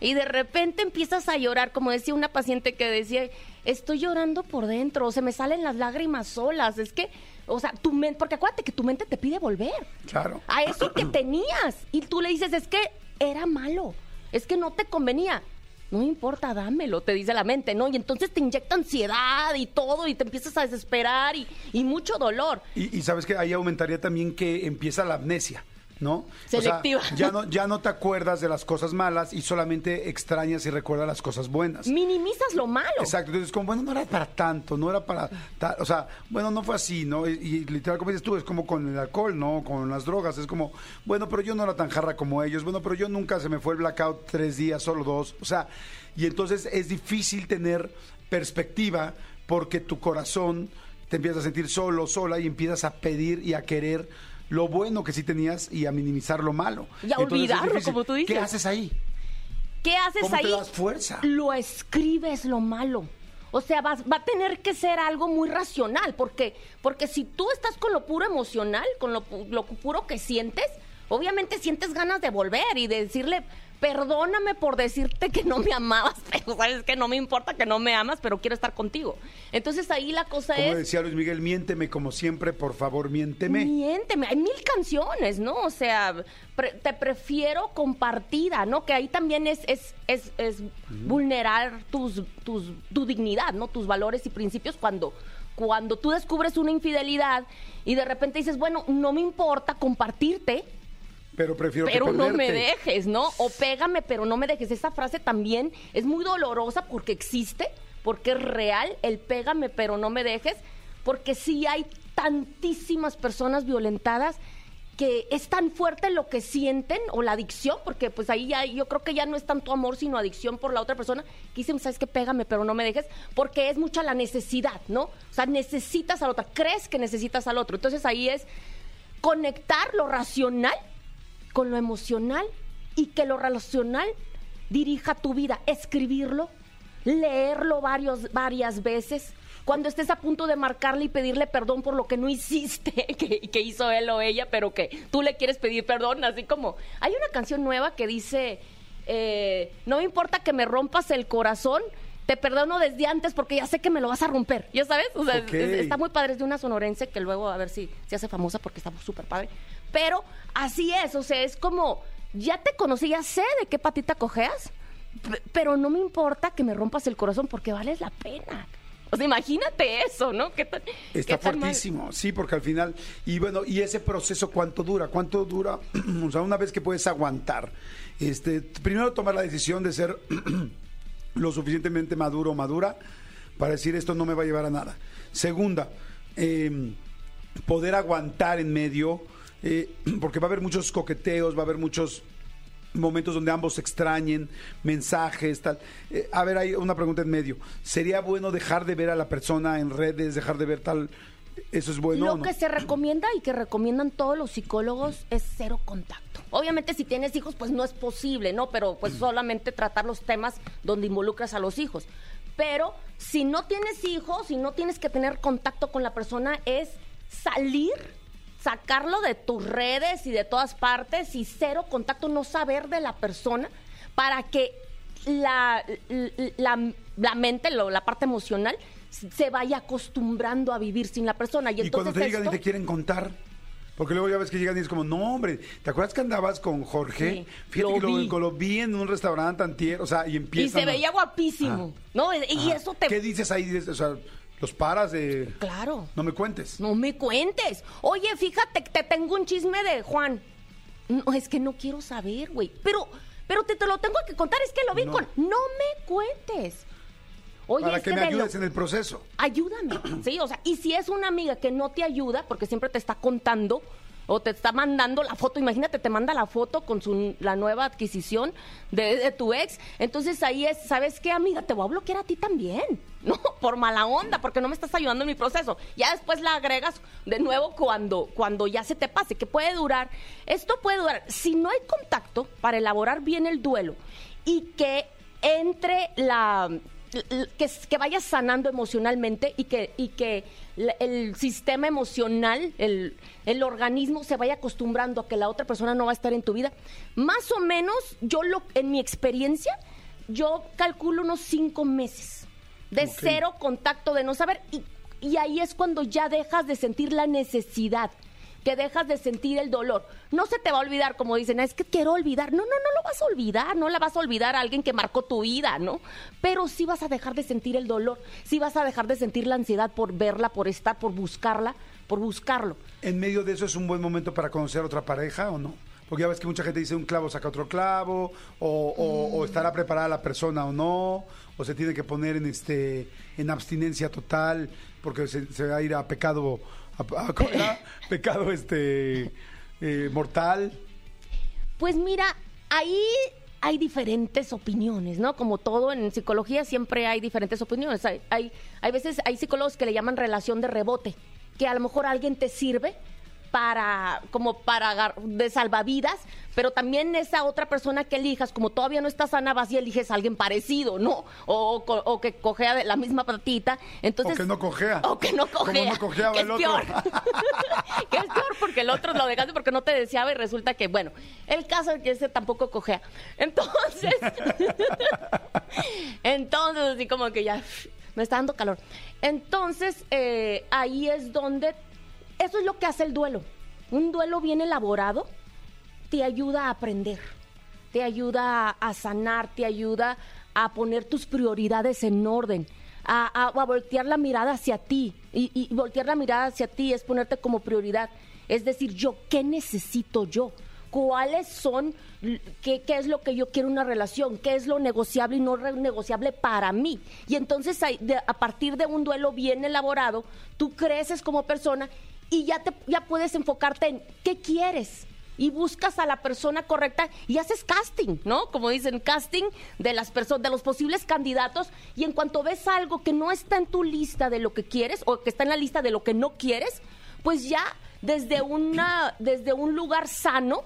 Y de repente empiezas a llorar, como decía una paciente que decía, estoy llorando por dentro, se me salen las lágrimas solas. Es que, o sea, tu mente, porque acuérdate que tu mente te pide volver Claro. a eso que tenías. Y tú le dices, es que era malo, es que no te convenía. No importa, dámelo, te dice la mente, ¿no? Y entonces te inyecta ansiedad y todo, y te empiezas a desesperar y, y mucho dolor. Y, y sabes que ahí aumentaría también que empieza la amnesia. ¿No? Selectiva. O sea, ya no, ya no te acuerdas de las cosas malas y solamente extrañas y recuerdas las cosas buenas. Minimizas lo malo. Exacto, entonces como, bueno, no era para tanto, no era para, ta- o sea, bueno, no fue así, ¿no? Y, y literal, como dices tú, es como con el alcohol, ¿no? Con las drogas, es como, bueno, pero yo no era tan jarra como ellos, bueno, pero yo nunca se me fue el blackout tres días, solo dos, o sea, y entonces es difícil tener perspectiva porque tu corazón te empieza a sentir solo, sola y empiezas a pedir y a querer lo bueno que sí tenías y a minimizar lo malo. Y a Entonces, olvidarlo, como tú dices. ¿Qué haces ahí? ¿Qué haces ¿Cómo te ahí? das fuerza? Lo escribes lo malo. O sea, vas- va a tener que ser algo muy racional, porque, porque si tú estás con lo puro emocional, con lo, lo puro que sientes, obviamente sientes ganas de volver y de decirle, perdóname por decirte que no me amabas, pero sabes que no me importa que no me amas, pero quiero estar contigo. Entonces ahí la cosa Como es... decía Luis Miguel, miénteme como siempre, por favor, miénteme. Miénteme, hay mil canciones, ¿no? O sea, pre- te prefiero compartida, ¿no? Que ahí también es, es, es, es vulnerar tus, tus, tu dignidad, ¿no? Tus valores y principios cuando, cuando tú descubres una infidelidad y de repente dices, bueno, no me importa compartirte, Pero prefiero que pero no me dejes, ¿no? O pégame, pero no me dejes. Esa frase también es muy dolorosa porque existe, porque es real, el pégame, pero no me dejes, porque sí hay tantísimas personas violentadas que es tan fuerte lo que sienten o la adicción, porque pues ahí ya yo creo que ya no es tanto amor sino adicción por la otra persona, que dicen, sabes que pégame pero no me dejes, porque es mucha la necesidad, ¿no? O sea, necesitas al otro, crees que necesitas al otro. Entonces ahí es conectar lo racional con lo emocional y que lo racional dirija tu vida, escribirlo, leerlo varios, varias veces. Cuando estés a punto de marcarle y pedirle perdón por lo que no hiciste, que, que hizo él o ella, pero que tú le quieres pedir perdón, así como hay una canción nueva que dice, eh, no me importa que me rompas el corazón, te perdono desde antes porque ya sé que me lo vas a romper, ¿ya sabes? O sea, es- está muy padre, es de una sonorense que luego a ver si se hace famosa porque está súper padre. Pero así es, o sea, es como, ya te conocí, ya sé de qué patita cojeas, pero no me importa que me rompas el corazón porque vales la pena. O sea, imagínate eso, ¿no? ¿Qué tan, Está qué tan mal? fuertísimo, sí, porque al final, y bueno, y ese proceso cuánto dura, cuánto dura, o sea, una vez que puedes aguantar, este, primero tomar la decisión de ser lo suficientemente maduro o madura para decir esto no me va a llevar a nada. Segunda, eh, poder aguantar en medio, eh, porque va a haber muchos coqueteos, va a haber muchos momentos donde ambos se extrañen, mensajes, tal. Eh, a ver, hay una pregunta en medio. ¿Sería bueno dejar de ver a la persona en redes, dejar de ver tal? ¿Eso es bueno o Lo no? que se recomienda y que recomiendan todos los psicólogos es cero contacto. Obviamente si tienes hijos pues no es posible, ¿no? Pero pues solamente tratar los temas donde involucras a los hijos. Pero si no tienes hijos, si no tienes que tener contacto con la persona es salir, sacarlo de tus redes y de todas partes y cero contacto, no saber de la persona para que la, la, la mente, lo- la parte emocional, se vaya acostumbrando a vivir sin la persona. Y, Y cuando entonces te llegan esto- y te quieren contar. Porque luego ya ves que llegan y es como, no, hombre, ¿te acuerdas que andabas con Jorge? Sí, Fíjate lo que lo, vi. lo vi en un restaurante antier, o sea, y y empiezan... se veía guapísimo, ¿no? Y Ajá. eso te... ¿Qué dices ahí? O sea, los paras de... Claro. No me cuentes. No me cuentes. Oye, fíjate, que te tengo un chisme de Juan. No, es que no quiero saber, güey. Pero, pero te, te lo tengo que contar, es que lo vi No. con... No me cuentes. Oye, para es que me de lo- ayudes en el proceso. ayúdame, ¿sí? O sea, y si es una amiga que no te ayuda, porque siempre te está contando o te está mandando la foto, imagínate, te manda la foto con su, la nueva adquisición de, tu ex, entonces ahí es, ¿sabes qué, amiga? Te voy a bloquear a ti también, ¿no? Por mala onda, porque no me estás ayudando en mi proceso. Ya después la agregas de nuevo cuando, cuando ya se te pase, que puede durar, esto puede durar, si no hay contacto para elaborar bien el duelo y que entre la que, que vayas sanando emocionalmente y que, y que el sistema emocional, el, el organismo se vaya acostumbrando a que la otra persona no va a estar en tu vida. Más o menos, yo lo, en mi experiencia, yo calculo unos cinco meses de cero contacto, de no saber, y, y ahí es cuando ya dejas de sentir la necesidad, que dejas de sentir el dolor. No se te va a olvidar, como dicen, "Ah, es que quiero olvidar. No, no, no lo vas a olvidar, no la vas a olvidar a alguien que marcó tu vida, ¿no? Pero sí vas a dejar de sentir el dolor, sí vas a dejar de sentir la ansiedad por verla, por estar, por buscarla, por buscarlo. ¿En medio de eso es un buen momento para conocer a otra pareja o no? Porque ya ves que mucha gente dice un clavo saca otro clavo, o, o- o estará preparada la persona o no, o se tiene que poner en este en abstinencia total, porque se, se va a ir a pecado, a, a- ¿cómo era? pecado este eh, mortal. Pues mira, ahí hay diferentes opiniones, ¿no? Como todo en psicología siempre hay diferentes opiniones. Hay, hay, hay veces, hay psicólogos que le llaman relación de rebote, que a lo mejor alguien te sirve para, como para de salvavidas, pero también esa otra persona que elijas, como todavía no está sana, vas y eliges a alguien parecido, ¿no? O, que cojea de la misma patita. Entonces, o que no cojea. o que no Como cojea. no cojeaba que el es otro. peor. que es peor porque el otro lo dejaste porque no te deseaba y resulta que, bueno, el caso es que ese tampoco cojea. Entonces, entonces así como que ya me está dando calor. Entonces, eh, ahí es donde, eso es lo que hace el duelo. Un duelo bien elaborado te ayuda a aprender, te ayuda a sanar, te ayuda a poner tus prioridades en orden, a, a- a voltear la mirada hacia ti. Y, voltear la mirada hacia ti es ponerte como prioridad. Es decir, yo, ¿qué necesito yo? ¿Cuáles son, qué, es lo que yo quiero en una relación? ¿Qué es lo negociable y no negociable para mí? Y entonces de- a partir de un duelo bien elaborado, tú creces como persona y ya, te, ya puedes enfocarte en qué quieres y buscas a la persona correcta y haces casting, ¿no? Como dicen, casting de las personas, de los posibles candidatos y en cuanto ves algo que no está en tu lista de lo que quieres o que está en la lista de lo que no quieres, pues ya desde una desde un lugar sano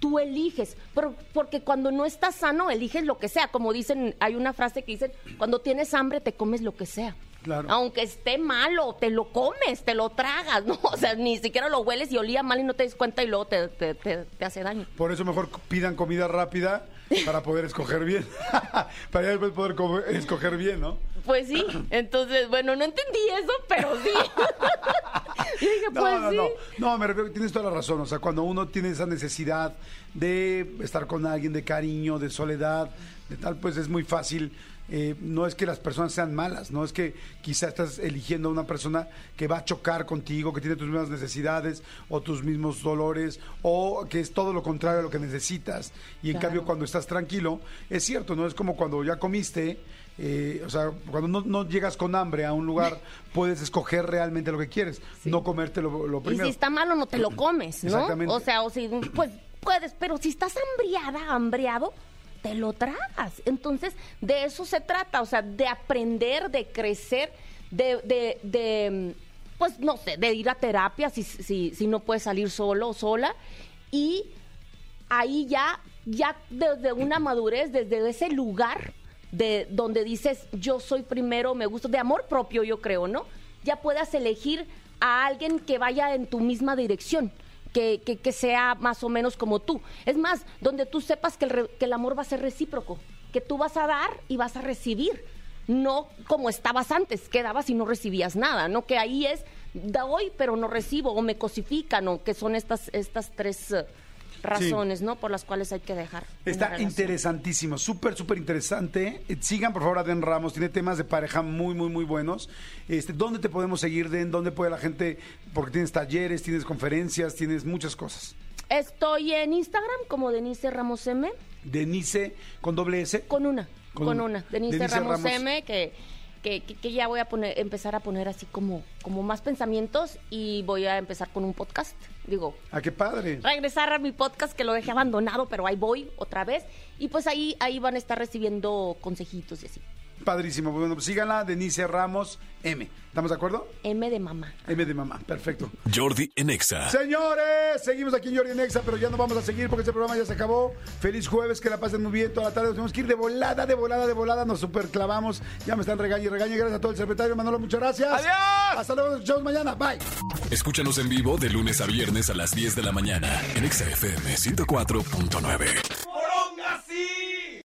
tú eliges, pero porque cuando no estás sano eliges lo que sea, como dicen, hay una frase que dicen, cuando tienes hambre te comes lo que sea. Claro. Aunque esté malo, te lo comes, te lo tragas, ¿no? O sea, ni siquiera lo hueles y olía mal y no te das cuenta y luego te, te- te- te hace daño. Por eso mejor pidan comida rápida para poder escoger bien. para ya después poder comer- escoger bien, ¿no? Pues sí, entonces, bueno, no entendí eso, pero sí. y dije, No, pues no, sí. no. No, me refiero, tienes toda la razón. O sea, cuando uno tiene esa necesidad de estar con alguien, de cariño, de soledad, de tal, pues es muy fácil. Eh, no es que las personas sean malas, no es que quizá estás eligiendo a una persona que va a chocar contigo, que tiene tus mismas necesidades o tus mismos dolores, o que es todo lo contrario a lo que necesitas. Y en Claro. cambio, cuando estás tranquilo, es cierto, ¿no? Es como cuando ya comiste, eh, o sea, cuando no, no llegas con hambre a un lugar, puedes escoger realmente lo que quieres, no comerte lo, lo Y primero. si está malo, no te lo comes, ¿no? Exactamente. O sea, o si, pues puedes, pero si estás hambriada, hambriado, te lo tragas. Entonces, de eso se trata, o sea, de aprender, de crecer, de, de, de, pues no sé, de ir a terapia si, si, si no puedes salir solo o sola. Y ahí ya, ya desde una madurez, desde ese lugar de donde dices yo soy primero, me gusta, de amor propio, yo creo, ¿no? Ya puedas elegir a alguien que vaya en tu misma dirección. Que, sea más o menos como tú. Es más, donde tú sepas que el, amor va a ser recíproco, que tú vas a dar y vas a recibir, no como estabas antes, que dabas y no recibías nada, ¿no? Que ahí es, doy pero no recibo, o me cosifican, o que son estas, estas tres eh, razones, ¿no? Por las cuales hay que dejar. Está interesantísimo, súper, súper interesante. Sigan, por favor, a Den Ramos. Tiene temas de pareja muy, muy, muy buenos. Este, ¿Dónde te podemos seguir, Den? ¿Dónde puede la gente? Porque tienes talleres, tienes conferencias, tienes muchas cosas. Estoy en Instagram como Denise Ramos M, Denise, con doble S. con una, Con con, una. una. Denise, Denise Ramos, Ramos. M, que, que, que- que ya voy a poner, empezar a poner así como, como más pensamientos y voy a empezar con un podcast. Digo, Ah, qué padre. regresar a mi podcast que lo dejé abandonado, pero ahí voy otra vez. Y pues ahí, ahí van a estar recibiendo consejitos y así. Padrísimo. Bueno, pues síganla, Denise Ramos M. ¿Estamos de acuerdo? M de mamá. M de mamá. Perfecto. Jordi en Exa. Señores, seguimos aquí en Jordi Nexa, pero ya no vamos a seguir porque este programa ya se acabó. Feliz jueves, que la pasen muy bien toda la tarde. Nos tenemos que ir de volada, de volada, de volada. Nos superclavamos. Ya me están regañando y regañando. Gracias a todo el secretario Manolo, muchas gracias. ¡Adiós! Hasta luego, nos escuchamos mañana. Bye. Escúchanos en vivo de lunes a viernes a las 10 de la mañana en Exa FM 104.9.